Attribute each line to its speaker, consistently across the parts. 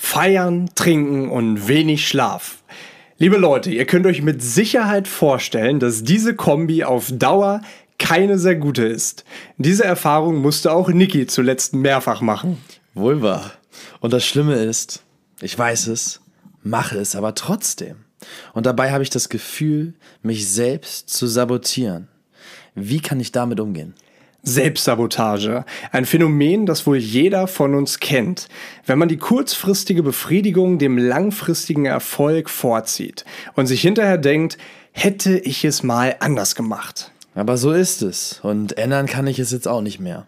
Speaker 1: Feiern, Trinken und wenig Schlaf. Liebe Leute, ihr könnt euch mit Sicherheit vorstellen, dass diese Kombi auf Dauer keine sehr gute ist. Diese Erfahrung musste auch Niki zuletzt mehrfach machen.
Speaker 2: Wohl wahr. Und das Schlimme ist, ich weiß es, mache es aber trotzdem. Und dabei habe ich das Gefühl, mich selbst zu sabotieren. Wie kann ich damit umgehen?
Speaker 1: Selbstsabotage. Ein Phänomen, das wohl jeder von uns kennt. Wenn man die kurzfristige Befriedigung dem langfristigen Erfolg vorzieht und sich hinterher denkt, hätte ich es mal anders gemacht.
Speaker 2: Aber so ist es. Und ändern kann ich es jetzt auch nicht mehr.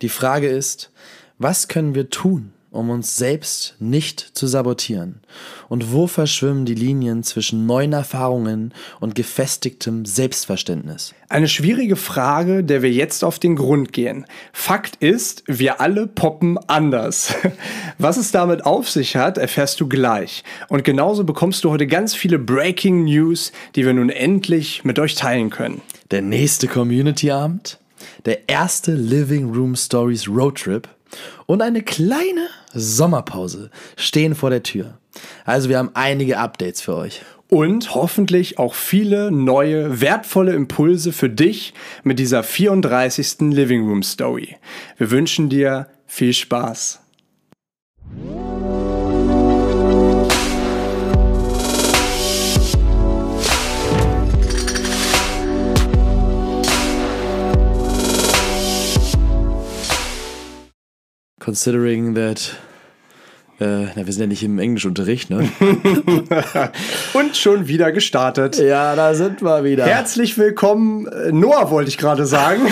Speaker 2: Die Frage ist, was können wir tun, um uns selbst nicht zu sabotieren? Und wo verschwimmen die Linien zwischen neuen Erfahrungen und gefestigtem Selbstverständnis?
Speaker 1: Eine schwierige Frage, der wir jetzt auf den Grund gehen. Fakt ist, wir alle poppen anders. Was es damit auf sich hat, erfährst du gleich. Und genauso bekommst du heute ganz viele Breaking News, die wir nun endlich mit euch teilen können.
Speaker 2: Der nächste Community-Abend, der erste Living Room Stories Roadtrip und eine kleine Sommerpause stehen vor der Tür. Also wir haben einige Updates für euch.
Speaker 1: Und hoffentlich auch viele neue, wertvolle Impulse für dich mit dieser 34. Living Room Story. Wir wünschen dir viel Spaß.
Speaker 2: Considering that. Äh, na, wir sind ja nicht im Englischunterricht, ne?
Speaker 1: Und schon wieder gestartet.
Speaker 2: ja, da sind wir wieder.
Speaker 1: Herzlich willkommen, äh, Noah wollte ich gerade sagen.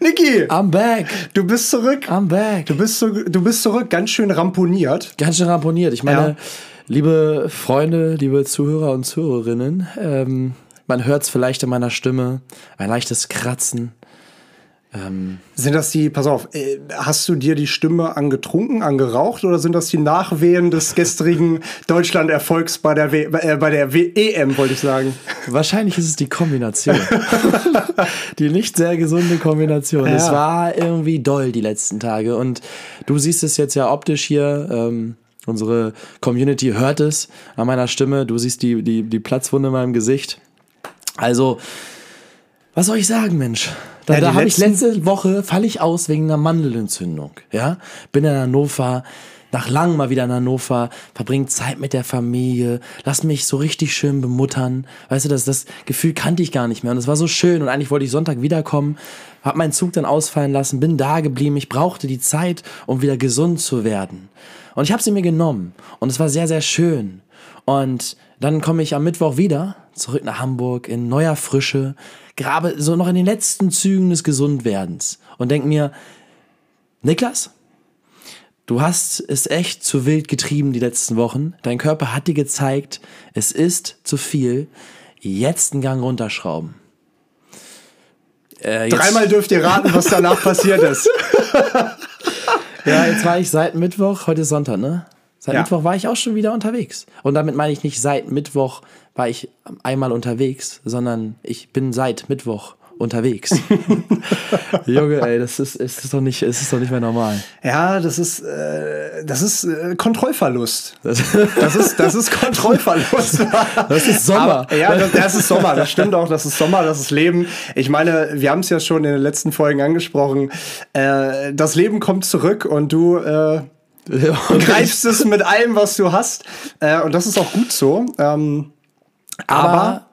Speaker 1: Niki,
Speaker 2: I'm back.
Speaker 1: du bist zurück.
Speaker 2: I'm back.
Speaker 1: Du bist, zu, du bist zurück, ganz schön ramponiert.
Speaker 2: Ganz schön ramponiert. Ich meine,
Speaker 1: Ja.
Speaker 2: liebe Freunde, liebe Zuhörer und Zuhörerinnen, ähm, man hört es vielleicht in meiner Stimme, ein leichtes Kratzen. Ähm,
Speaker 1: Sind das die, pass auf, äh, hast du dir die Stimme angetrunken, angeraucht oder sind das die Nachwehen des gestrigen Deutschland-Erfolgs bei der, w äh, bei der w EM, wollte ich sagen?
Speaker 2: wahrscheinlich ist es die Kombination. die nicht sehr gesunde Kombination. Es
Speaker 1: Ja.
Speaker 2: war irgendwie doll die letzten Tage. Und du siehst es jetzt ja optisch hier. Ähm, unsere Community hört es an meiner Stimme. Du siehst die, die, die Platzwunde in meinem Gesicht. Also, was soll ich sagen, Mensch? Da,
Speaker 1: Ja,
Speaker 2: da habe ich letzte Woche, falle ich aus wegen einer Mandelentzündung. Ja, bin in Hannover, nach langem mal wieder in Hannover, verbringe Zeit mit der Familie, lass mich so richtig schön bemuttern. Weißt du, das, das Gefühl kannte ich gar nicht mehr. Und es war so schön. Und eigentlich wollte ich Sonntag wiederkommen, habe meinen Zug dann ausfallen lassen, bin da geblieben. Ich brauchte die Zeit, um wieder gesund zu werden. Und ich habe sie mir genommen. Und es war sehr, sehr schön. Und dann komme ich am Mittwoch wieder zurück nach Hamburg in neuer Frische, grabe so noch in den letzten Zügen des Gesundwerdens und denk mir, Niklas, du hast es echt zu wild getrieben die letzten Wochen. Dein Körper hat dir gezeigt, es ist zu viel. Jetzt einen Gang runterschrauben. Äh,
Speaker 1: Dreimal dürft ihr raten, was danach passiert ist.
Speaker 2: Ja, jetzt war ich seit Mittwoch, heute ist Sonntag, ne? Seit
Speaker 1: Ja.
Speaker 2: Mittwoch war ich auch schon wieder unterwegs. Und damit meine ich nicht seit Mittwoch war ich einmal unterwegs, sondern ich bin seit Mittwoch unterwegs. Junge, ey, das ist, es ist doch nicht, es ist doch nicht mehr normal.
Speaker 1: Ja, das ist, äh, das ist äh, Kontrollverlust. Das ist, das ist Kontrollverlust.
Speaker 2: Das ist Sommer.
Speaker 1: Aber, ja, das, das ist Sommer. Das stimmt auch. Das ist Sommer. Das ist Leben. Ich meine, wir haben es ja schon in den letzten Folgen angesprochen. Äh, das Leben kommt zurück und du äh, greifst es mit allem, was du hast. Äh, und das ist auch gut so. Ähm,
Speaker 2: aber,
Speaker 1: aber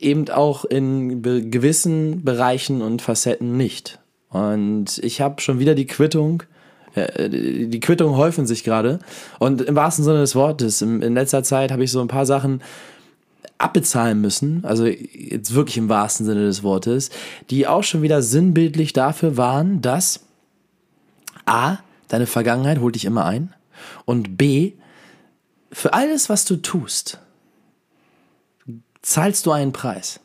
Speaker 2: eben auch in be gewissen Bereichen und Facetten nicht. Und ich habe schon wieder die Quittung. äh, Die Quittungen häufen sich gerade. Und im wahrsten Sinne des Wortes, im- in letzter Zeit habe ich so ein paar Sachen abbezahlen müssen, also jetzt wirklich im wahrsten Sinne des Wortes, die auch schon wieder sinnbildlich dafür waren, dass A, deine Vergangenheit holt dich immer ein und B, für alles, was du tust, zahlst du einen Preis.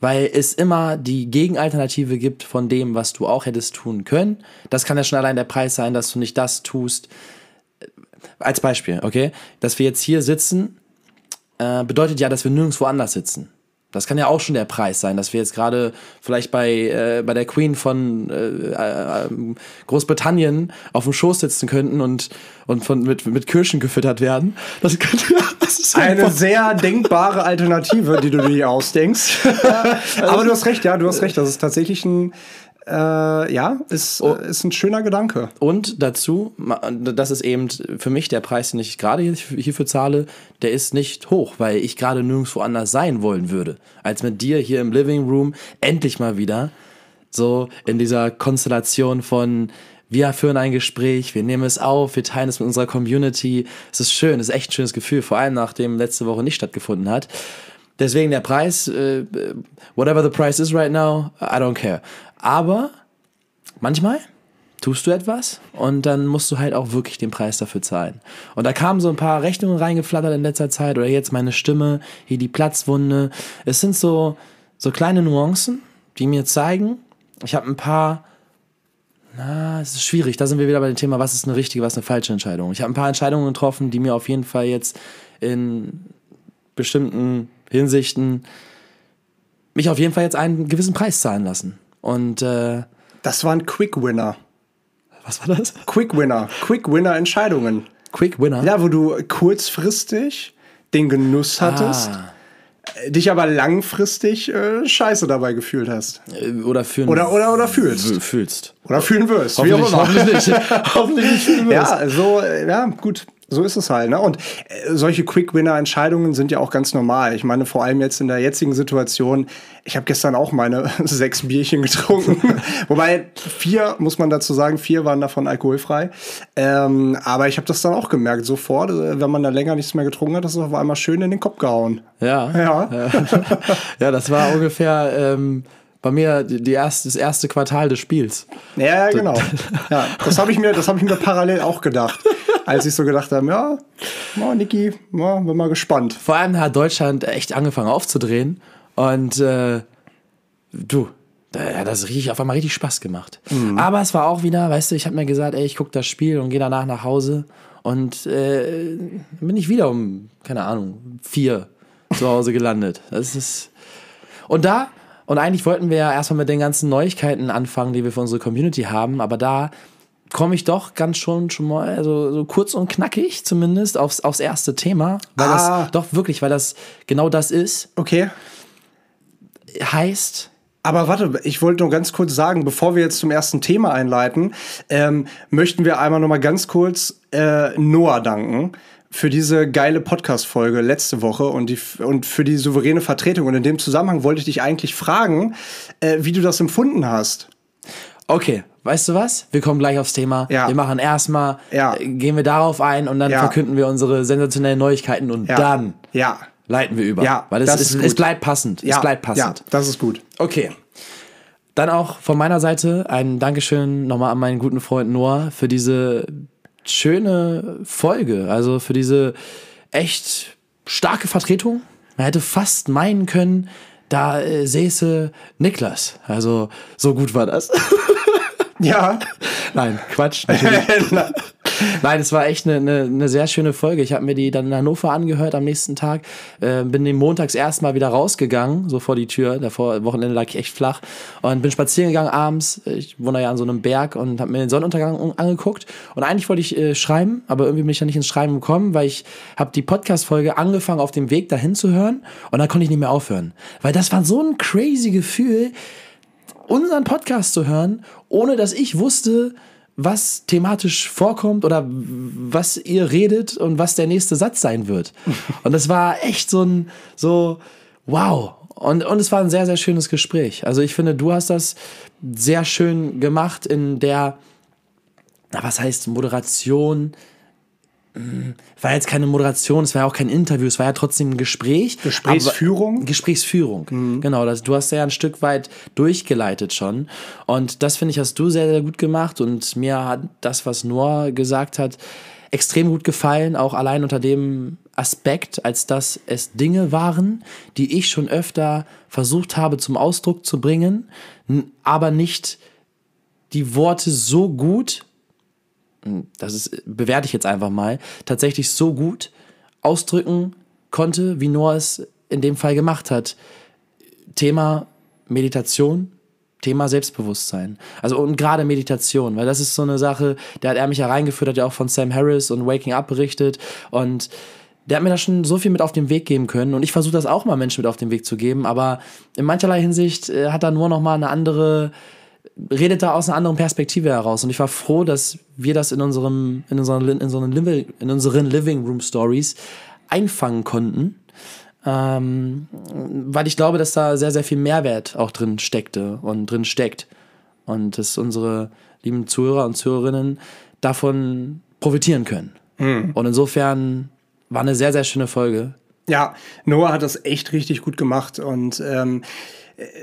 Speaker 2: Weil es immer die Gegenalternative gibt von dem, was du auch hättest tun können. Das kann ja schon allein der Preis sein, dass du nicht das tust. Als Beispiel, okay? Dass wir jetzt hier sitzen, äh, bedeutet ja, dass wir nirgendwo anders sitzen. Das kann ja auch schon der Preis sein, dass wir jetzt gerade vielleicht bei, äh, bei der Queen von äh, äh, Großbritannien auf dem Schoß sitzen könnten und, und von, mit, mit Kirschen gefüttert werden. Das könnte das ist
Speaker 1: Eine sehr denkbare Alternative, die du dir ausdenkst. Aber du hast recht, ja, du hast recht. Das ist tatsächlich ein, äh, ja, ist,
Speaker 2: Oh.
Speaker 1: ist ein schöner Gedanke.
Speaker 2: Und dazu, das ist eben für mich der Preis, den ich gerade hier- hierfür zahle, der ist nicht hoch, weil ich gerade nirgendwo anders sein wollen würde, als mit dir hier im Living Room endlich mal wieder so in dieser Konstellation von wir führen ein Gespräch, wir nehmen es auf, wir teilen es mit unserer Community. Es ist schön, es ist echt ein schönes Gefühl, vor allem nachdem letzte Woche nicht stattgefunden hat. Deswegen der Preis, äh, whatever the price is right now, I don't care. Aber manchmal tust du etwas und dann musst du halt auch wirklich den Preis dafür zahlen. Und da kamen so ein paar Rechnungen reingeflattert in letzter Zeit oder jetzt meine Stimme, hier die Platzwunde. Es sind so, so kleine Nuancen, die mir zeigen, ich habe ein paar, na, es ist schwierig, da sind wir wieder bei dem Thema, was ist eine richtige, was ist eine falsche Entscheidung. Ich habe ein paar Entscheidungen getroffen, die mir auf jeden Fall jetzt in bestimmten Hinsichten mich auf jeden Fall jetzt einen gewissen Preis zahlen lassen. Und äh,
Speaker 1: Das war ein Quick Winner.
Speaker 2: was war das?
Speaker 1: Quick Winner. Quick Winner Entscheidungen.
Speaker 2: Quick Winner.
Speaker 1: Ja, wo du kurzfristig den Genuss hattest,
Speaker 2: Ah.
Speaker 1: dich aber langfristig äh, scheiße dabei gefühlt hast.
Speaker 2: Äh, Oder fühlen.
Speaker 1: Oder- oder- oder fühlst.
Speaker 2: Fühlst.
Speaker 1: Oder fühlen wirst. Wie
Speaker 2: Hoffentlich,
Speaker 1: auch immer.
Speaker 2: hoffentlich nicht. hoffentlich nicht fühlen wirst.
Speaker 1: Ja, so, äh, ja, gut. So ist es halt. Ne? Und äh, solche Quick-Winner-Entscheidungen sind ja auch ganz normal. Ich meine, vor allem jetzt in der jetzigen Situation, ich habe gestern auch meine sechs Bierchen getrunken. Wobei vier, muss man dazu sagen, vier waren davon alkoholfrei. Ähm, aber ich habe das dann auch gemerkt, sofort, äh, wenn man da länger nichts mehr getrunken hat, das ist auf einmal schön in den Kopf gehauen.
Speaker 2: Ja.
Speaker 1: Ja.
Speaker 2: Ja, das war ungefähr ähm, bei mir die erste, das erste Quartal des Spiels.
Speaker 1: Ja, ja, genau. Ja, das habe ich, mir- das hab ich mir parallel auch gedacht. Als ich so gedacht habe, ja, oh, Niki, ja, bin mal gespannt.
Speaker 2: Vor allem hat Deutschland echt angefangen aufzudrehen. Und äh, du, da hat das richtig, auf einmal richtig Spaß gemacht. Aber es war auch wieder, weißt du, ich habe mir gesagt, ey, ich gucke das Spiel und gehe danach nach Hause. Und äh, dann bin ich wieder um, keine Ahnung, vier zu Hause gelandet. Das ist. Und da, und eigentlich wollten wir ja erstmal mit den ganzen Neuigkeiten anfangen, die wir für unsere Community haben, aber da komme ich doch ganz schon schon mal also so kurz und knackig zumindest aufs, aufs erste Thema, weil
Speaker 1: Ah.
Speaker 2: das doch wirklich, weil das genau das ist,
Speaker 1: Okay.
Speaker 2: heißt
Speaker 1: Aber warte, ich wollte nur ganz kurz sagen, bevor wir jetzt zum ersten Thema einleiten, ähm, möchten wir einmal noch mal ganz kurz äh, Noah danken für diese geile Podcast-Folge letzte Woche und, die, und für die souveräne Vertretung. Und in dem Zusammenhang wollte ich dich eigentlich fragen, äh, wie du das empfunden hast.
Speaker 2: Okay, weißt du was? Wir kommen gleich aufs Thema.
Speaker 1: Ja.
Speaker 2: Wir machen erstmal,
Speaker 1: Ja.
Speaker 2: äh, gehen wir darauf ein und dann
Speaker 1: Ja.
Speaker 2: verkünden wir unsere sensationellen Neuigkeiten und dann
Speaker 1: Ja.
Speaker 2: Leiten wir über.
Speaker 1: Ja,
Speaker 2: weil es,
Speaker 1: das
Speaker 2: es,
Speaker 1: ist
Speaker 2: es bleibt passend.
Speaker 1: Ja.
Speaker 2: Es bleibt passend.
Speaker 1: Ja, das ist gut.
Speaker 2: Okay. Dann auch von meiner Seite ein Dankeschön nochmal an meinen guten Freund Noah für diese schöne Folge. Also für diese echt starke Vertretung. Man hätte fast meinen können, da äh, säße Niklas. Also so gut war das.
Speaker 1: Ja.
Speaker 2: Nein, Quatsch. Natürlich. Nein, es war echt eine, eine, eine sehr schöne Folge. Ich habe mir die dann in Hannover angehört am nächsten Tag. Äh, bin den montags erstmal wieder rausgegangen, so vor die Tür. Davor Wochenende lag ich echt flach. Und bin spazieren gegangen abends. Ich wohne ja an so einem Berg und habe mir den Sonnenuntergang angeguckt. Und eigentlich wollte ich äh, schreiben, aber irgendwie bin ich ja nicht ins Schreiben gekommen, weil ich habe die Podcast-Folge angefangen, auf dem Weg dahin zu hören. Und dann konnte ich nicht mehr aufhören. Weil das war so ein crazy Gefühl unseren Podcast zu hören, ohne dass ich wusste, was thematisch vorkommt oder was ihr redet und was der nächste Satz sein wird. Und das war echt so ein, so, wow. Und, und es war ein sehr, sehr schönes Gespräch. Also ich finde, du hast das sehr schön gemacht in der, na, was heißt Moderation? Hm, War jetzt keine Moderation, es war ja auch kein Interview, es war ja trotzdem ein Gespräch.
Speaker 1: Gesprächsführung?
Speaker 2: Aber, Gesprächsführung, genau. Das, du hast ja ein Stück weit durchgeleitet schon. Und das finde ich, hast du sehr, sehr gut gemacht. Und mir hat das, was Noah gesagt hat, extrem gut gefallen, auch allein unter dem Aspekt, als dass es Dinge waren, die ich schon öfter versucht habe zum Ausdruck zu bringen, aber nicht die Worte so gut das ist, bewerte ich jetzt einfach mal, tatsächlich so gut ausdrücken konnte, wie Noah es in dem Fall gemacht hat. Thema Meditation, Thema Selbstbewusstsein. Also und gerade Meditation, weil das ist so eine Sache, da hat er mich ja reingeführt, hat ja auch von Sam Harris und Waking Up berichtet und der hat mir da schon so viel mit auf den Weg geben können und ich versuche das auch mal Menschen mit auf den Weg zu geben, aber in mancherlei Hinsicht äh, hat er nur noch mal eine andere redet da aus einer anderen Perspektive heraus und ich war froh, dass wir das in unserem in unseren in unseren Living, in unseren Living Room Stories einfangen konnten. Ähm, weil ich glaube, dass da sehr, sehr viel Mehrwert auch drin steckte und drin steckt. Und dass unsere lieben Zuhörer und Zuhörerinnen davon profitieren können. Mhm. Und insofern war eine sehr, sehr schöne Folge.
Speaker 1: Ja, Noah hat das echt richtig gut gemacht und ähm,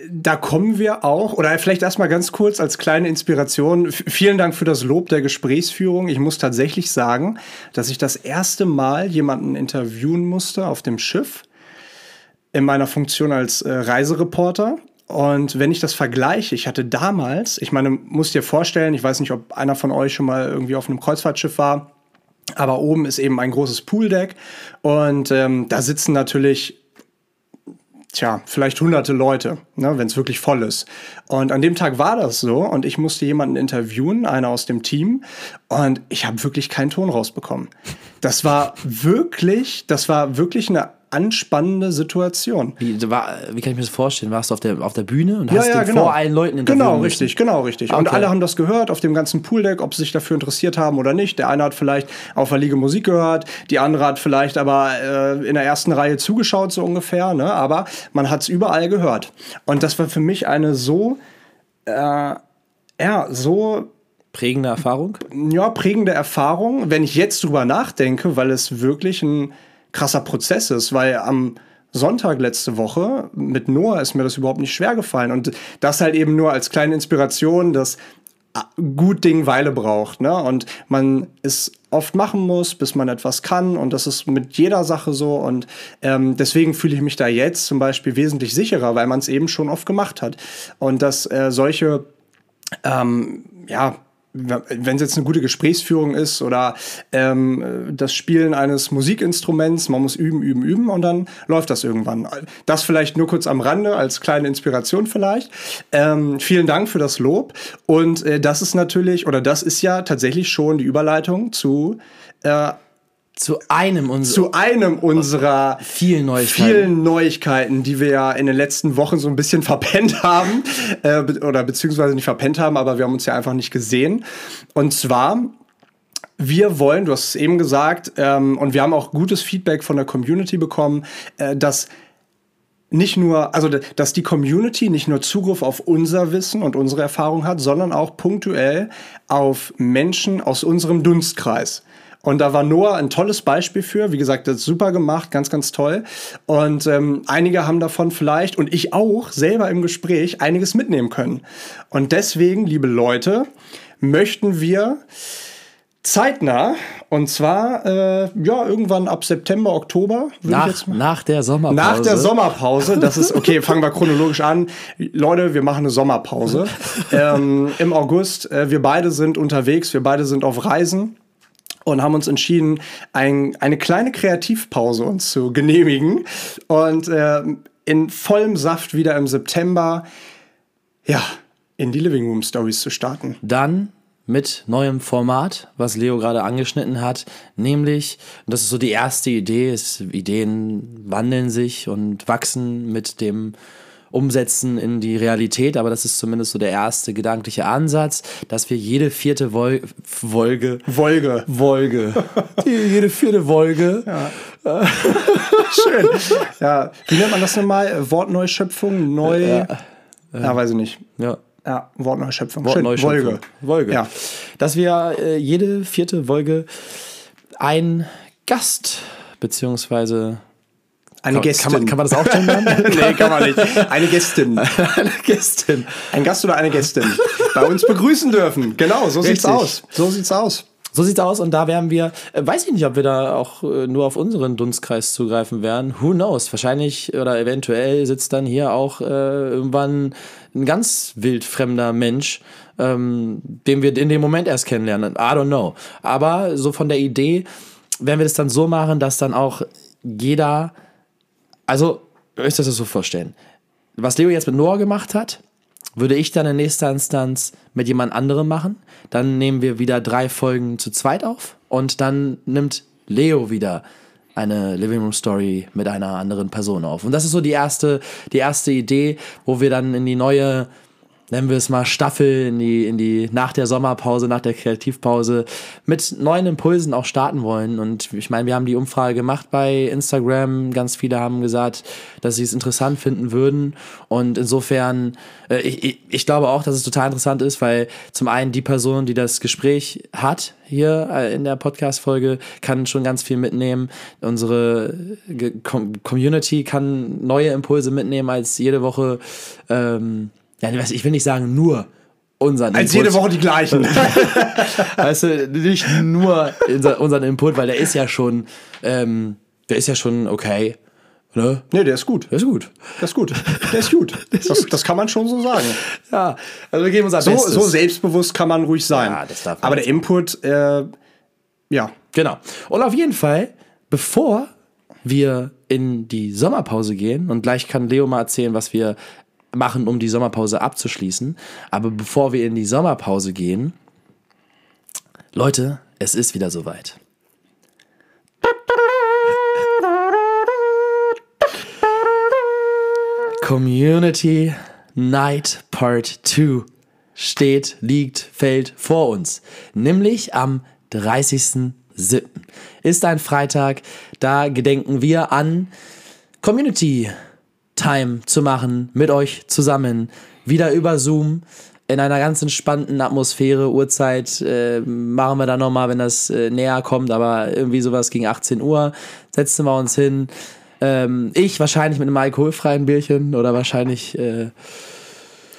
Speaker 1: da kommen wir auch, oder vielleicht erstmal ganz kurz als kleine Inspiration. Vielen Dank für das Lob der Gesprächsführung. Ich muss tatsächlich sagen, dass ich das erste Mal jemanden interviewen musste auf dem Schiff in meiner Funktion als äh, Reisereporter. Und wenn ich das vergleiche, ich hatte damals, ich meine, muss dir vorstellen, ich weiß nicht, ob einer von euch schon mal irgendwie auf einem Kreuzfahrtschiff war, aber oben ist eben ein großes Pooldeck und ähm, da sitzen natürlich tja, vielleicht hunderte Leute, ne, wenn es wirklich voll ist. Und an dem Tag war das so und ich musste jemanden interviewen, einer aus dem Team, und ich habe wirklich keinen Ton rausbekommen. Das war wirklich, das war wirklich eine anspannende Situation.
Speaker 2: Wie, war, wie kann ich mir das vorstellen? Warst du auf der, auf der Bühne und hast ja, ja, genau. vor allen Leuten
Speaker 1: interviewt? Genau, richtig, genau, richtig. Okay. Und alle haben das gehört auf dem ganzen Pooldeck, ob sie sich dafür interessiert haben oder nicht. Der eine hat vielleicht auf der Liga Musik gehört, die andere hat vielleicht aber äh, in der ersten Reihe zugeschaut, so ungefähr. Ne? Aber man hat es überall gehört. Und das war für mich eine so, äh, ja, so
Speaker 2: Prägende Erfahrung?
Speaker 1: Ja, prägende Erfahrung, wenn ich jetzt drüber nachdenke, weil es wirklich ein krasser Prozess ist, weil am Sonntag letzte Woche mit Noah ist mir das überhaupt nicht schwer gefallen. Und das halt eben nur als kleine Inspiration, dass gut Ding Weile braucht, ne? Und man es oft machen muss, bis man etwas kann. Und das ist mit jeder Sache so. Und ähm, deswegen fühle ich mich da jetzt zum Beispiel wesentlich sicherer, weil man es eben schon oft gemacht hat. Und dass äh, solche ähm, ja, wenn es jetzt eine gute Gesprächsführung ist oder ähm, das Spielen eines Musikinstruments, man muss üben, üben, üben und dann läuft das irgendwann. Das vielleicht nur kurz am Rande als kleine Inspiration vielleicht. Ähm, vielen Dank für das Lob und äh, das ist natürlich oder das ist ja tatsächlich schon die Überleitung zu äh,
Speaker 2: zu einem,
Speaker 1: unserer, zu einem unserer
Speaker 2: vielen Neuigkeiten.
Speaker 1: vielen Neuigkeiten, die wir ja in den letzten Wochen so ein bisschen verpennt haben. Äh, oder beziehungsweise nicht verpennt haben, aber wir haben uns ja einfach nicht gesehen. Und zwar wir wollen, du hast es eben gesagt, ähm, und wir haben auch gutes Feedback von der Community bekommen, äh, dass nicht nur, also dass die Community nicht nur Zugriff auf unser Wissen und unsere Erfahrung hat, sondern auch punktuell auf Menschen aus unserem Dunstkreis. Und da war Noah ein tolles Beispiel für. Wie gesagt, das ist super gemacht, ganz, ganz toll. Und ähm, einige haben davon vielleicht, und ich auch, selber im Gespräch einiges mitnehmen können. Und deswegen, liebe Leute, möchten wir zeitnah und zwar äh, ja irgendwann ab September Oktober
Speaker 2: nach, nach der Sommerpause
Speaker 1: nach der Sommerpause das ist okay fangen wir chronologisch an Leute wir machen eine Sommerpause ähm, im August äh, wir beide sind unterwegs wir beide sind auf Reisen und haben uns entschieden, ein, eine kleine Kreativpause uns zu genehmigen und äh, in vollem Saft wieder im September, ja, in die Living Room Stories zu starten.
Speaker 2: Dann mit neuem Format, was Leo gerade angeschnitten hat, nämlich, und das ist so die erste Idee, ist, Ideen wandeln sich und wachsen mit dem umsetzen in die Realität, aber das ist zumindest so der erste gedankliche Ansatz, dass wir jede vierte Vol Wolge.
Speaker 1: Wolge.
Speaker 2: Wolge. jede vierte Wolge.
Speaker 1: Ja. Schön. Ja, wie nennt man das nochmal? Wortneuschöpfung, neu. Ja, ja. ja weiß ich nicht.
Speaker 2: Ja.
Speaker 1: Ja, Wortneuschöpfung.
Speaker 2: Wortneuschöpfung. Wolge. Wolge. Ja. Dass wir äh, jede vierte Wolge ein Gast beziehungsweise
Speaker 1: eine kann, Gästin.
Speaker 2: Kann man, kann man das auch gendern?
Speaker 1: nee, kann man nicht. Eine Gästin.
Speaker 2: eine Gästin.
Speaker 1: Ein Gast oder eine Gästin. Bei uns begrüßen dürfen. Genau, so Richtig. sieht's aus. So sieht's aus.
Speaker 2: So sieht's aus und da werden wir, äh, weiß ich nicht, ob wir da auch äh, nur auf unseren Dunstkreis zugreifen werden. Who knows? Wahrscheinlich oder eventuell sitzt dann hier auch äh, irgendwann ein ganz wildfremder Mensch, ähm, den wir in dem Moment erst kennenlernen. I don't know. Aber so von der Idee werden wir das dann so machen, dass dann auch jeder also, ihr müsst das so vorstellen. was Leo jetzt mit Noah gemacht hat, würde ich dann in nächster Instanz mit jemand anderem machen. Dann nehmen wir wieder drei Folgen zu zweit auf und dann nimmt Leo wieder eine Living Room Story mit einer anderen Person auf. Und das ist so die erste, die erste Idee, wo wir dann in die neue nennen wir es mal Staffel in die, in die, nach der Sommerpause, nach der Kreativpause mit neuen Impulsen auch starten wollen. Und ich meine, wir haben die Umfrage gemacht bei Instagram. Ganz viele haben gesagt, dass sie es interessant finden würden. Und insofern, äh, ich, ich glaube auch, dass es total interessant ist, weil zum einen die Person, die das Gespräch hat, hier äh, in der Podcast-Folge, kann schon ganz viel mitnehmen. Unsere Community kann neue Impulse mitnehmen als jede Woche. Ähm, ja, ich will nicht sagen nur unseren
Speaker 1: Als Input. jede Woche die gleichen.
Speaker 2: weißt du, nicht nur unseren Input, weil der ist ja schon, ähm, der ist ja schon okay.
Speaker 1: Ne? Nee, der ist gut.
Speaker 2: Der ist gut.
Speaker 1: Der ist gut. Der ist gut. Das, das kann man schon so sagen.
Speaker 2: Ja, also wir geben unser
Speaker 1: so,
Speaker 2: Bestes.
Speaker 1: So selbstbewusst kann man ruhig sein.
Speaker 2: Ja, das darf
Speaker 1: Aber der Input, äh, ja.
Speaker 2: Genau. Und auf jeden Fall, bevor wir in die Sommerpause gehen, und gleich kann Leo mal erzählen, was wir machen, um die Sommerpause abzuschließen. Aber bevor wir in die Sommerpause gehen, Leute, es ist wieder soweit. Community Night Part 2 steht, liegt, fällt vor uns. Nämlich am 30.07. Ist ein Freitag, da gedenken wir an Community Time zu machen mit euch zusammen. Wieder über Zoom in einer ganz entspannten Atmosphäre. Uhrzeit äh, machen wir dann nochmal, wenn das äh, näher kommt, aber irgendwie sowas gegen 18 Uhr. Setzen wir uns hin. Ähm, ich wahrscheinlich mit einem alkoholfreien Bierchen oder wahrscheinlich. Äh,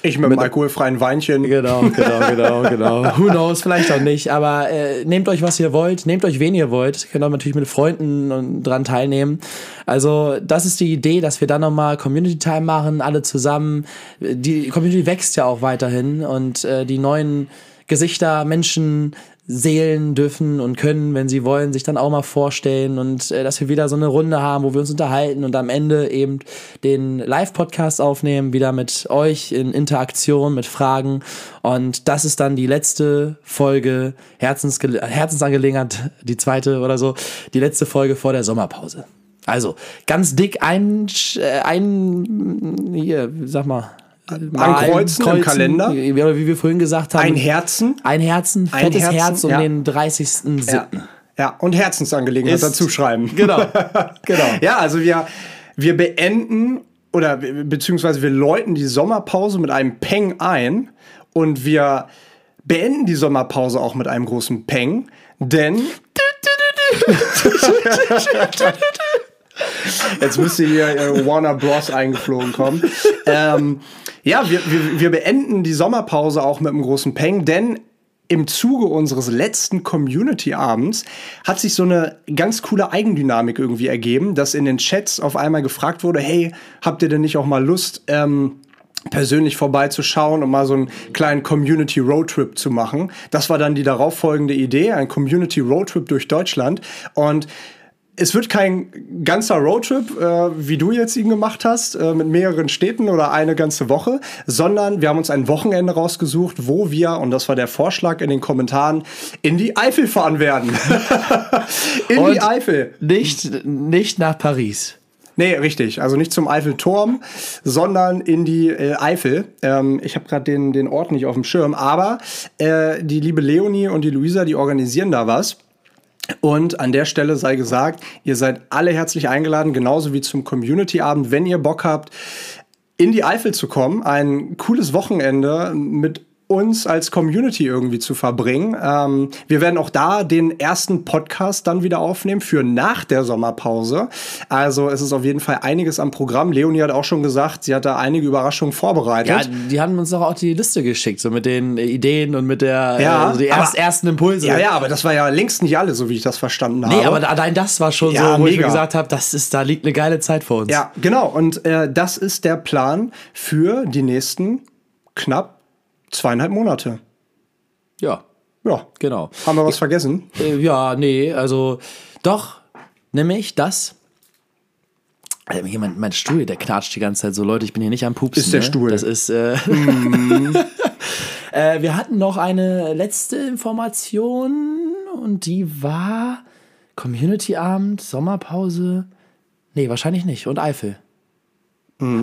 Speaker 1: ich mit, mit einem alkoholfreien Weinchen.
Speaker 2: Genau, genau, genau, genau. Who knows, vielleicht auch nicht. Aber äh, nehmt euch, was ihr wollt, nehmt euch, wen ihr wollt. Könnt auch natürlich mit Freunden dran teilnehmen. Also, das ist die Idee, dass wir dann nochmal Community Time machen, alle zusammen. Die Community wächst ja auch weiterhin und äh, die neuen Gesichter, Menschen, Seelen dürfen und können, wenn sie wollen, sich dann auch mal vorstellen und äh, dass wir wieder so eine Runde haben, wo wir uns unterhalten und am Ende eben den Live-Podcast aufnehmen, wieder mit euch in Interaktion, mit Fragen. Und das ist dann die letzte Folge, Herzensge Herzensangelegenheit, die zweite oder so, die letzte Folge vor der Sommerpause. Also ganz dick ein, äh, ein hier, sag mal,
Speaker 1: ankreuzen im Kalender.
Speaker 2: Wie, wie wir vorhin gesagt haben.
Speaker 1: Ein Herzen.
Speaker 2: Ein Herzen, fettes Herzen, Herz um ja. den 30.07.
Speaker 1: Ja. ja, und Herzensangelegenheit dazu schreiben.
Speaker 2: Genau, genau.
Speaker 1: ja, also wir, wir beenden oder beziehungsweise wir läuten die Sommerpause mit einem Peng ein und wir beenden die Sommerpause auch mit einem großen Peng, denn Jetzt müsste hier äh, Warner Bros. eingeflogen kommen. Ähm, ja, wir, wir, wir beenden die Sommerpause auch mit einem großen Peng, denn im Zuge unseres letzten Community-Abends hat sich so eine ganz coole Eigendynamik irgendwie ergeben, dass in den Chats auf einmal gefragt wurde, hey, habt ihr denn nicht auch mal Lust, ähm, persönlich vorbeizuschauen und mal so einen kleinen Community Roadtrip zu machen. Das war dann die darauffolgende Idee, ein Community Roadtrip durch Deutschland und es wird kein ganzer Roadtrip, äh, wie du jetzt ihn gemacht hast, äh, mit mehreren Städten oder eine ganze Woche, sondern wir haben uns ein Wochenende rausgesucht, wo wir, und das war der Vorschlag in den Kommentaren, in die Eifel fahren werden. in und die Eifel.
Speaker 2: Nicht, nicht nach Paris.
Speaker 1: Nee, richtig. Also nicht zum Eiffelturm, sondern in die äh, Eifel. Ähm, ich habe gerade den, den Ort nicht auf dem Schirm, aber äh, die liebe Leonie und die Luisa, die organisieren da was. Und an der Stelle sei gesagt, ihr seid alle herzlich eingeladen, genauso wie zum Community-Abend, wenn ihr Bock habt, in die Eifel zu kommen. Ein cooles Wochenende mit uns als Community irgendwie zu verbringen. Ähm, wir werden auch da den ersten Podcast dann wieder aufnehmen für nach der Sommerpause. Also es ist auf jeden Fall einiges am Programm. Leonie hat auch schon gesagt, sie hat da einige Überraschungen vorbereitet.
Speaker 2: Ja, die haben uns doch auch die Liste geschickt, so mit den Ideen und mit der ja, äh, also die erst, aber, ersten Impulse.
Speaker 1: Ja, ja, aber das war ja längst nicht alles, so wie ich das verstanden habe.
Speaker 2: Nee, aber allein das war schon ja, so, wo mega. ich mir gesagt habe, das ist, da liegt eine geile Zeit vor uns.
Speaker 1: Ja, genau. Und äh, das ist der Plan für die nächsten knapp zweieinhalb Monate.
Speaker 2: Ja.
Speaker 1: Ja.
Speaker 2: Genau.
Speaker 1: Haben wir was vergessen?
Speaker 2: Äh, ja, nee, also doch, nämlich das Also jemand, mein Stuhl, der knatscht die ganze Zeit so, Leute, ich bin hier nicht am Pupsen.
Speaker 1: Ist der
Speaker 2: ne?
Speaker 1: Stuhl.
Speaker 2: Das ist. Äh, äh, wir hatten noch eine letzte Information und die war Community-Abend, Sommerpause. Nee, wahrscheinlich nicht. Und Eifel.